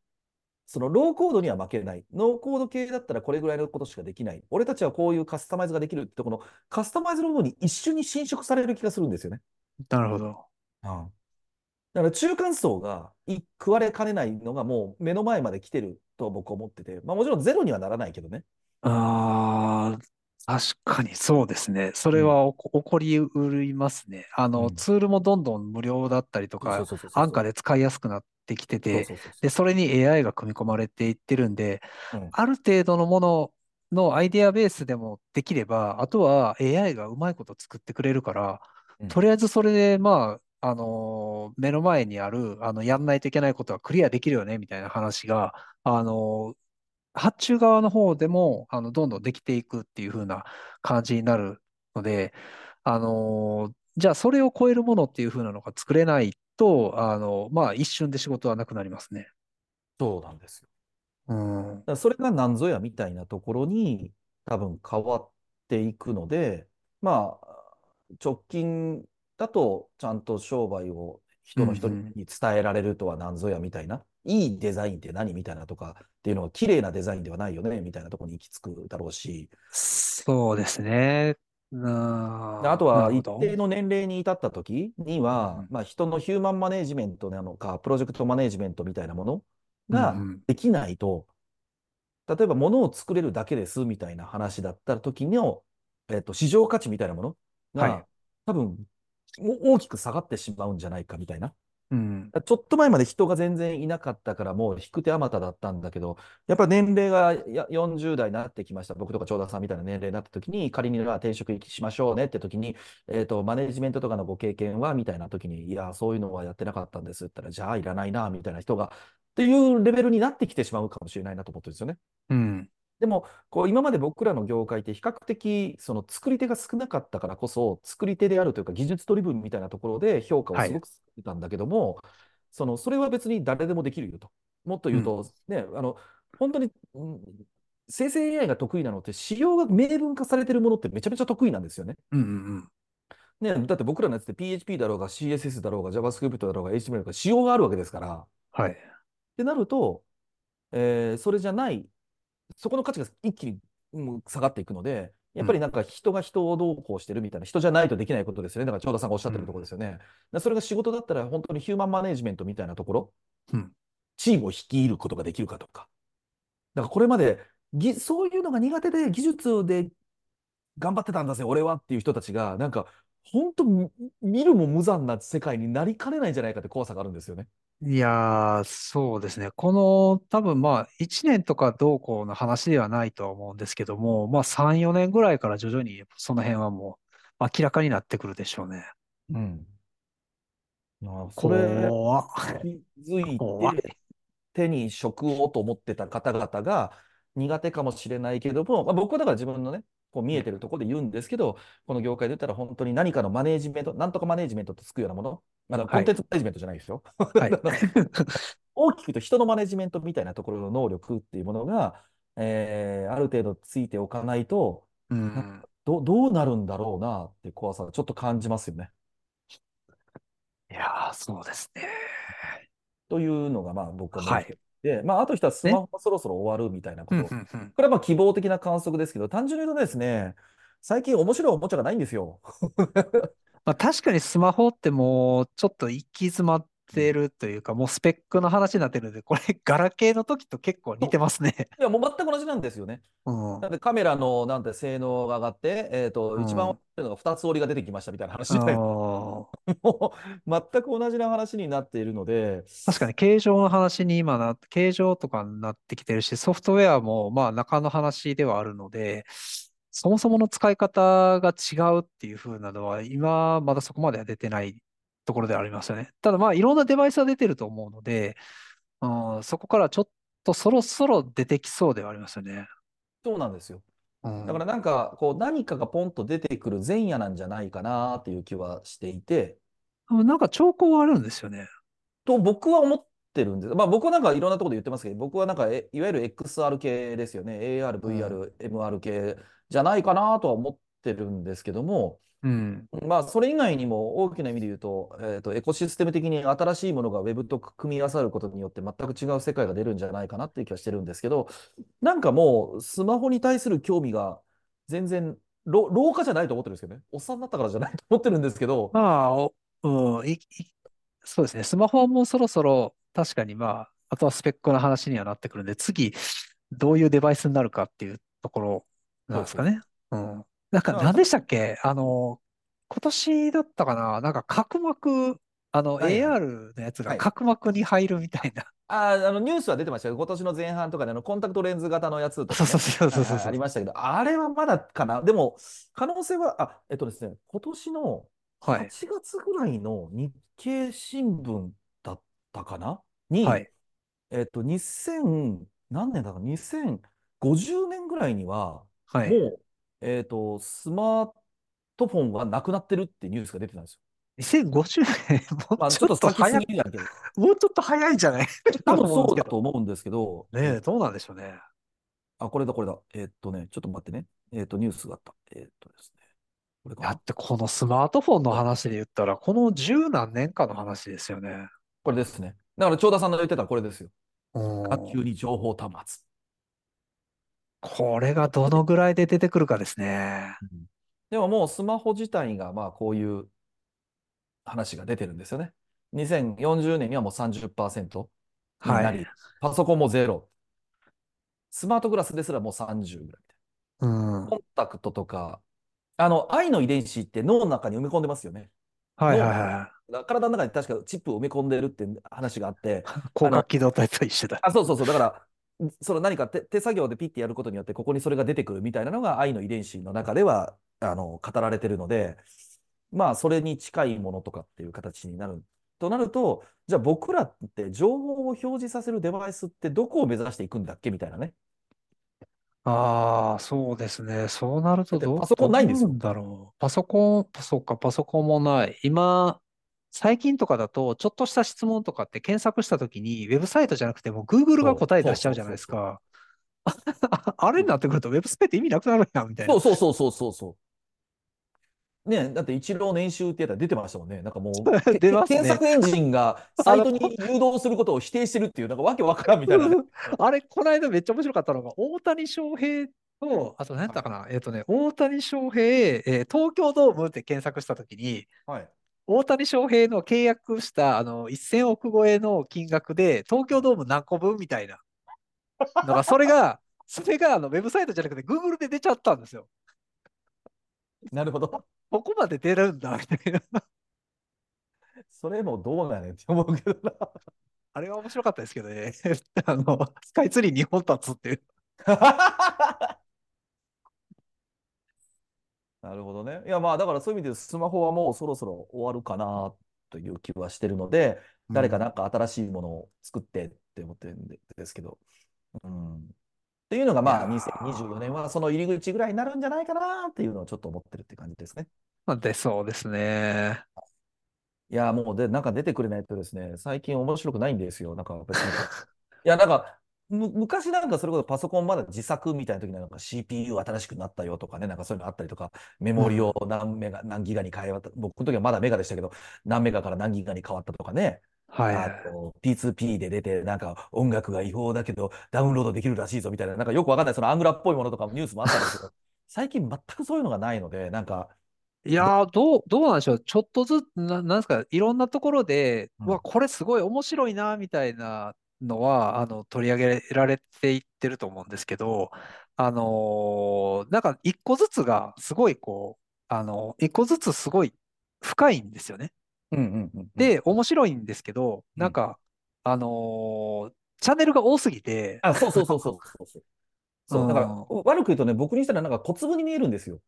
S2: そのローコードには負けない。ノーコード系だったらこれぐらいのことしかできない。俺たちはこういうカスタマイズができるって、このカスタマイズの部分に一緒に侵食される気がするんですよね。
S1: なるほど。
S2: だから中間層がい食われかねないのがもう目の前まで来てると僕は思ってて、まあもちろんゼロにはならないけどね。
S1: ああ、確かにそうですね。それはおこ起こりうりますね。あの、
S2: うん
S1: ツールもどんどん無料だったりと
S2: そう
S1: か、
S2: そうそうそう
S1: 安価で使いやすくなってきて
S2: そう
S1: て、
S2: そうそうそう
S1: で、それに AI が組み込まれていってるんで、
S2: うん
S1: ある程度のもののアイデアベースでもできれば、あとは AI がうまいこと作ってくれるから、
S2: うん
S1: とりあえずそれで、まあ、あのー目の前にある、あの、やんないといけないことはクリアできるよね、みたいな話が、あのー発注側の方でも、あの、どんどんできていくっていう風な感じになるので、あのーじゃあそれを超えるものっていう風なのが作れないと、あの、まあ、一瞬で仕事はなくなりますね。
S2: そうなんですよ。
S1: うん。
S2: だそれが何ぞやみたいなところに多分変わっていくので、まあ、直近だとちゃんと商売を人の人
S1: うんうん。
S2: に伝えられるとは何ぞやみたいな、いいデザインって何みたいなとかっていうのは綺麗なデザインではないよねみたいなところに行き着くだろうし、
S1: そうですね。
S2: あとは一。定の年齢に至った時に
S1: うん
S2: は、まあ、人のヒューマンマネジメントなのか、プロジェクトマネジメントみたいなものが
S1: うんうん。
S2: できないと、例えば物を作れるだけですみたいな話だった時の、えっと、市場価値みたいなものが、
S1: はい。
S2: 多分もう大きく下がってしまうんじゃないかみたいな。
S1: うん。
S2: ちょっと前まで人が全然いなかったから、もう引く手あまただったんだけど、やっぱ年齢がや40代になってきました。僕とか長田さんみたいな年齢になった時に、仮には転職しましょうねって時に、えっと、マネジメントとかのご経験はみたいな時に、いや、そういうのはやってなかったんですって言ったら、じゃあいらないな、みたいな人が、っていうレベルになってきてしまうかもしれないなと思ってるんですよね。
S1: うん。
S2: でも、こう今まで僕らの業界って比較的その作り手が少なかったからこそ、作り手であるというか技術ドリブンみたいなところで評価を
S1: はい
S2: すごくしてたんだけども、そのそれは別に誰でもできるよと。もっと言うと、ね、あの本当に、うん生成 AI が得意なのって、仕様が明文化されてるものってめちゃめちゃ得意なんですよね。
S1: うんうん
S2: ね、だって僕らのやつって PHP だろうが CSS だろうが JavaScript だろうが HTML だろうが仕様があるわけですから。
S1: はい。
S2: ってなると、えーそれじゃない、そこの価値が一気に、うん下がっていくので、やっぱりなんか人が人をどうこうしてるみたいな、人じゃないとできないことですよね。だから長田さんがおっしゃってるところですよね。でそれが仕事だったら本当にヒューマンマネジメントみたいなところ、
S1: うん
S2: チームを率いることができるかとか。だからこれまでぎそういうのが苦手で技術で頑張ってたんだぜ、俺はっていう人たちが、なんか本当み見るも無残な世界になりかねないんじゃないかって怖さがあるんですよね。
S1: いやー、そうですね。この、多分まあ、1年とかどうこうの話ではないとは思うんですけども、まあ、3、4年ぐらいから徐々にその辺はもう明らかになってくるでしょうね。
S2: うん。あそれ気づいて、手に職をと思ってた方々が苦手かもしれないけども、まあ、僕はだから自分のね、こう見えてるところで言うんですけど、この業界で言ったら本当に何かのマネージメント、なんとかマネージメントとつくようなもの、あのコンテンツマネージメントじゃないですよ。
S1: はい。
S2: 大きく言うと人のマネジメントみたいなところの能力っていうものが、えーある程度ついておかないと、
S1: うん。
S2: どどうなるんだろうなって怖さをちょっと感じますよね。
S1: いやー、そうですね。
S2: というのがまあ僕は
S1: はい
S2: てで、まあ、あと一つはスマホがそろそろ終わるみたいなこ
S1: うん
S2: と。こ
S1: うんうん。
S2: れはまあ希望的な観測ですけど、単純に言うとですね、最近面白いおもちゃがないんですよ。
S1: まあ、確かにスマホってもうちょっと行き詰まってるというか、もうスペックの話になってるので、これ、ガラケーの時と結構似てますね。
S2: いや、もう全く同じなんですよね。
S1: うん。
S2: なんでカメラのなんて性能が上がって、えっと、
S1: うん
S2: 一番大きいのが2つ折りが出てきましたみたいな話で、
S1: あー
S2: もう全く同じな話になっているので、
S1: 確かに形状の話に今な、形状とかになってきてるし、ソフトウェアもまあ中の話ではあるので、そもそもの使い方が違うっていう風なのは、今まだそこまでは出てないところではありますよね。ただまあいろんなデバイスは出てると思うので、うん、そこからちょっとそろそろ出てきそうではありますよね。
S2: そうなんですよ。
S1: うん
S2: だからなんか、こう、何かがポンと出てくる前夜なんじゃないかなっていう気はしていて、
S1: なんか兆候はあるんですよね。
S2: と僕は思ってるんです。まあ僕はなんかいろんなところで言ってますけど、僕はなんかえいわゆる XR 系ですよね。AR、VR、MR 系じゃないかなとは思ってるんですけども、
S1: うん。
S2: まあそれ以外にも大きな意味で言うと、えっと、エコシステム的に新しいものが Web と組み合わさることによって全く違う世界が出るんじゃないかなっていう気はしてるんですけど、なんかもうスマホに対する興味が全然老老化じゃないと思ってるんですけどね。おっさんになったからじゃないと思ってるんですけど、
S1: まあ、おうん、いいそうですね。スマホはもうそろそろ確かにまあ、あとはスペックの話にはなってくるんで、次、どういうデバイスになるかっていうところなんですかね。うん。なんか、
S2: まあ
S1: 何でしたっけ？あの、今年だったかな？なんか角膜、あの、
S2: はいはい。
S1: AR のやつ
S2: はい。
S1: が角膜に入るみたいな。
S2: あーあのニュースは出てましたよ。今年の前半とかであのコンタクトレンズ型のやつとかね、
S1: そうそうそうそうそう。
S2: はいはいありましたけど、あれはまだかな？でも、可能性は、あ、えっとですね、今年の
S1: はい。
S2: 8月ぐらいの日経新聞だったかな？に、
S1: はい。
S2: えっと、2000、何年だろう、2050年ぐらいには、
S1: はい。
S2: もう、えっと、スマートフォンはなくなってるってニュースが出てたんですよ。
S1: 2050年、も
S2: まあ、
S1: うちょ
S2: っと
S1: 早い、もうちょっと早いんじゃない？
S2: 多分 そうだと思うんですけど、
S1: ねえ、どうなんでしょうね。
S2: あ、これだ、これだ。えーっとね、ちょっと待ってね。えーっと、ニュースがあった。えーっとですね。これ
S1: だってこのスマートフォンの話で言ったら、この十何年かの話ですよね。
S2: これですね。だから、長田さんの言ってたこれですよ。
S1: うん
S2: 学級に情報端末。
S1: これがどのぐらいで出てくるかですね。
S2: でももうスマホ自体がまあこういう話が出てるんですよね。2040年にはもう30%になり、
S1: はい。
S2: パソコンもゼロ。スマートグラスですらもう30ぐらい。
S1: うん。
S2: コンタクトとか、あの、愛の遺伝子って脳の中に埋め込んでますよね。
S1: はいはいは
S2: だから体の中に確かチップを埋め込んでるって話があって、
S1: い。広角機動隊と一緒だ。
S2: あ、そうそうそう。だから、その何か手手作業でピッてやることによって、ここにそれが出てくるみたいなのが愛の遺伝子の中では、あの、語られてるので、まあ、それに近いものとかっていう形になる。となると、じゃあ僕らって情報を表示させるデバイスってどこを目指していくんだっけみたいなね。
S1: ああ、そうですね。そうなるとどう、
S2: パソコンないんですよ
S1: どうなんだろう。パソコン、そうか、パソコンもない。今、最近とかだと、ちょっとした質問とかって検索したときに、ウェブサイトじゃなくても、Google が答え出しちゃうじゃないですか。あれになってくると、ウェブサイト意味なくなるやん、みたいな
S2: そう。そうそうそうそう。ねだって一郎年収ってやったら出てましたもんね。なんかもう、
S1: ね
S2: 検索エンジンがサイトに誘導することを否定してるっていう、なんかわけわからんみたいなね。
S1: あれ、この間めっちゃ面白かったのが、大谷翔平と、あと何やったかな、えっとね、大谷翔平、えー東京ドームって検索したときに、
S2: はい。
S1: 大谷翔平の契約したあの1000億超えの金額で、東京ドーム何個分みたいなのが、それが、それがあのウェブサイトじゃなくて、Google で出ちゃったんですよ。
S2: なるほど。
S1: ここまで出るんだ、みたいな。
S2: それもどうなんやねんって思うけどな。
S1: あれは面白かったですけどね。あの、スカイツリー2本立つっていう。
S2: なるほどね。いや、まあ、だからそういう意味でスマホはもうそろそろ終わるかなという気はしてるので、誰かなんか新しいものを作ってって思ってるんですけど。うん。っていうのが、まあ、
S1: いやー
S2: 2024年はその入り口ぐらいになるんじゃないかなっていうのをちょっと思ってるって感じですね。
S1: まあ出そうですね。
S2: いや、もうで、なんか出てくれないとですね、最近面白くないんですよ。なんか別に。いや、なんか、む昔なんかそれこそパソコンまだ自作みたいな時になんか CPU 新しくなったよとかね、なんかそういうのあったりとか、メモリを何メガ、何ギガに変えた、僕の時はまだメガでしたけど、何メガから何ギガに変わったとかね、
S1: はい。
S2: あと P2P で出て、なんか音楽が違法だけどダウンロードできるらしいぞみたいな、なんかよくわかんないそのアングラっぽいものとかもニュースもあったんですけど、最近全くそういうのがないので、なんか、
S1: いやー、どう、どうなんでしょう。ちょっとずつ、な、なんですか、いろんなところで、
S2: うん
S1: うわ、これすごい面白いな、みたいなのは、あの、取り上げられていってると思うんですけど、あのーなんか、一個ずつが、すごい、こう、あの、一個ずつすごい深いんですよね。
S2: うんうんうんうん、
S1: で、面白いんですけど、
S2: うん
S1: なんか、あのーチャンネルが多すぎて、
S2: あ、そうそうそうそうそうそう。そう、だから
S1: う
S2: 悪く言うとね、僕にしたらなんか小粒に見えるんですよ。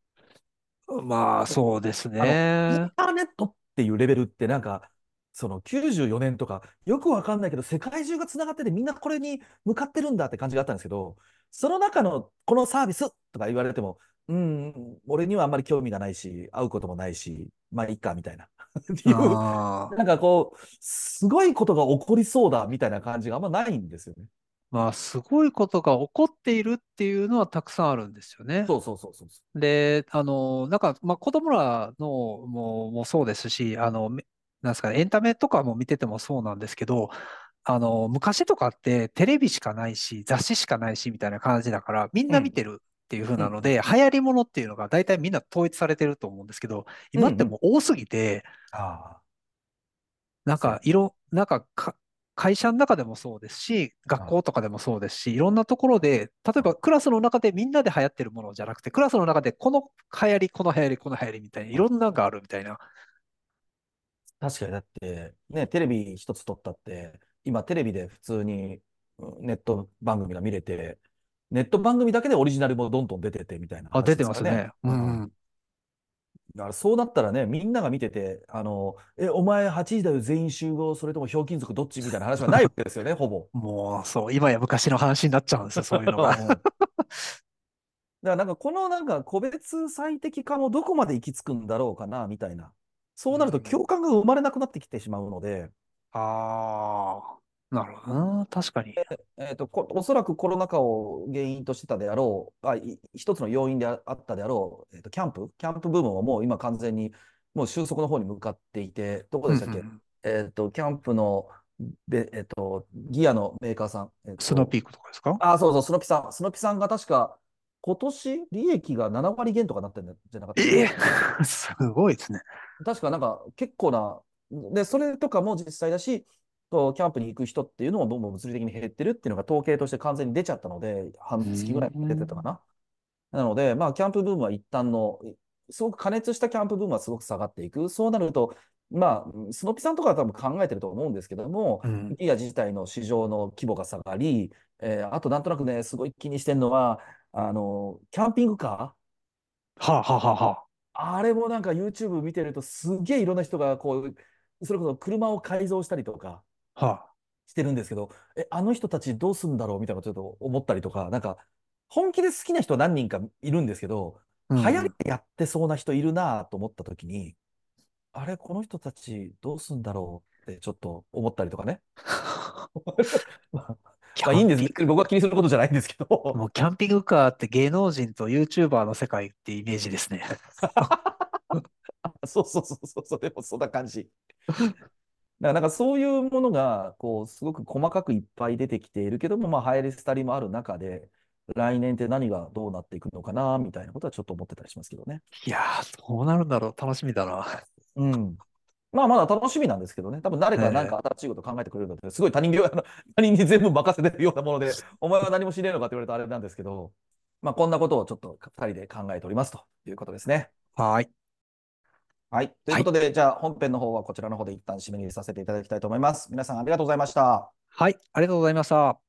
S1: まあ、そうです
S2: あの、イン
S1: ね。
S2: ターネットっていうレベルってなんか、その94年とか、よくわかんないけど、世界中がつながっててみんなこれに向かってるんだって感じがあったんですけど、その中のこのサービスとか言われても、うん、俺にはあんまり興味がないし、会うこともないし、まあいいかみたいな。っていう、
S1: あー
S2: なんかこう、すごいことが起こりそうだみたいな感じがあんまないんですよね。
S1: まあ、すごいことが起こっているっていうのはたくさんあるんですよね。
S2: そうそうそうそうそ
S1: で、あの、なんか、まあ、子供らのも、もそうですし、あの、めなんですかね、エンタメとかも見ててもそうなんですけど、あの、昔とかってテレビしかないし、雑誌しかないし、みたいな感じだから、みんな見てるっていう風なので、流行りものっていうのが大体みんな統一されてると思うんですけど、今ってもう多すぎて、
S2: あ
S1: なん
S2: そう。
S1: か、いろ、なんかか、会社の中でもそうですし、学校とかでもそうですし、いろんなところで、例えばクラスの中でみんなで流行ってるものじゃなくて、クラスの中でこの流行り、この流行り、この流行りみたいな、いろんなのがあるみたいな。
S2: 確かにだって、ね、テレビ一つ撮ったって、今テレビで普通にうんネット番組が見れて、ネット番組だけでオリジナルもどんどん出ててみたいな
S1: あ、
S2: 話
S1: 出て
S2: ですから
S1: ますね。う
S2: うん
S1: ん。
S2: だからそうなったらね、みんなが見てて、あの、え、お前8時だよ全員集合、それともひょうきん族どっちみたいな話はないわけですよね、ほぼ。
S1: もう、そう、今や昔の話になっちゃうんですよ、そういうのが。
S2: う んだからなんかこのなんか個別最適化もどこまで行き着くんだろうかなみたいな。そうなると
S1: うん
S2: 共感が生まれなくなってきてしまうので、
S1: ああ、なるほどな。確かに。
S2: えーと、こおそらくコロナ禍を原因としてたであろう、あ、い一つの要因でああったであろう、えーと、キャンプ、キャンプブームはもう今完全にもう収束の方に向かっていて、どこでしたっけ、
S1: うんうん
S2: えっと、キャンプの、で、えっと、ギアのメーカーさん、えっと。
S1: スノーピークとかですか？
S2: あ、そうそう、スノピさん。スノピさんが確か、今年利益が7割減とかなってるんじゃなかった
S1: ええ すごいですね。
S2: 確かなんか結構な、で、それとかも実際だし、とキャンプに行く人っていうのもどんどん物理的に減ってるっていうのが統計として完全に出ちゃったので、半月ぐらい出てたかな。なので、まあ、キャンプブームは一旦の、すごく加熱したキャンプブームはすごく下がっていく。そうなると、まあ、スノピさんとかは多分考えてると思うんですけども、
S1: うん。
S2: ギア自体の市場の規模が下がり、えーあとなんとなくね、すごい気にしてるのは、あの、キャンピングカー？
S1: はあ、はあはあは
S2: あ。れもなんか YouTube 見てるとすげえいろんな人がこう、それこそ車を改造したりとか
S1: あ、は
S2: してるんですけど、え、あの人たちどうすんだろうみたいなちょっと思ったりとか、なんか本気で好きな人何人かいるんですけど、
S1: あ。うん。
S2: 流行りでやってそうな人いるなと思った時に、あれ、この人たちどうすんだろうってちょっと思ったりとかね。まあいいんです。僕は気にすることじゃないんですけど。
S1: もうキャンピングカーって芸能人と YouTuber の世界ってイメージですね。
S2: そうそうそうそう、それもそんな感じ。だからなんかそういうものが、こう、すごく細かくいっぱい出てきているけども、まあ、流行り廃りもある中で、来年って何がどうなっていくのかな、みたいなことはちょっと思ってたりしますけどね。
S1: いやー、どうなるんだろう。楽しみだな。
S2: うん。まあ、まだ楽しみなんですけどね。多分誰か何か新しいこと考えてくれるので、すごい他人の 他人に全部任せてるようなもので、お前は何も知れるのかって言われるとあれなんですけど、まあ、こんなことをちょっと二人で考えておりますということですね。
S1: はい。
S2: はい。ということで、じゃあ本編の方はこちらの方で一旦締めにさせていただきたいと思います。皆さんありがとうございました。
S1: はい。ありがとうございました。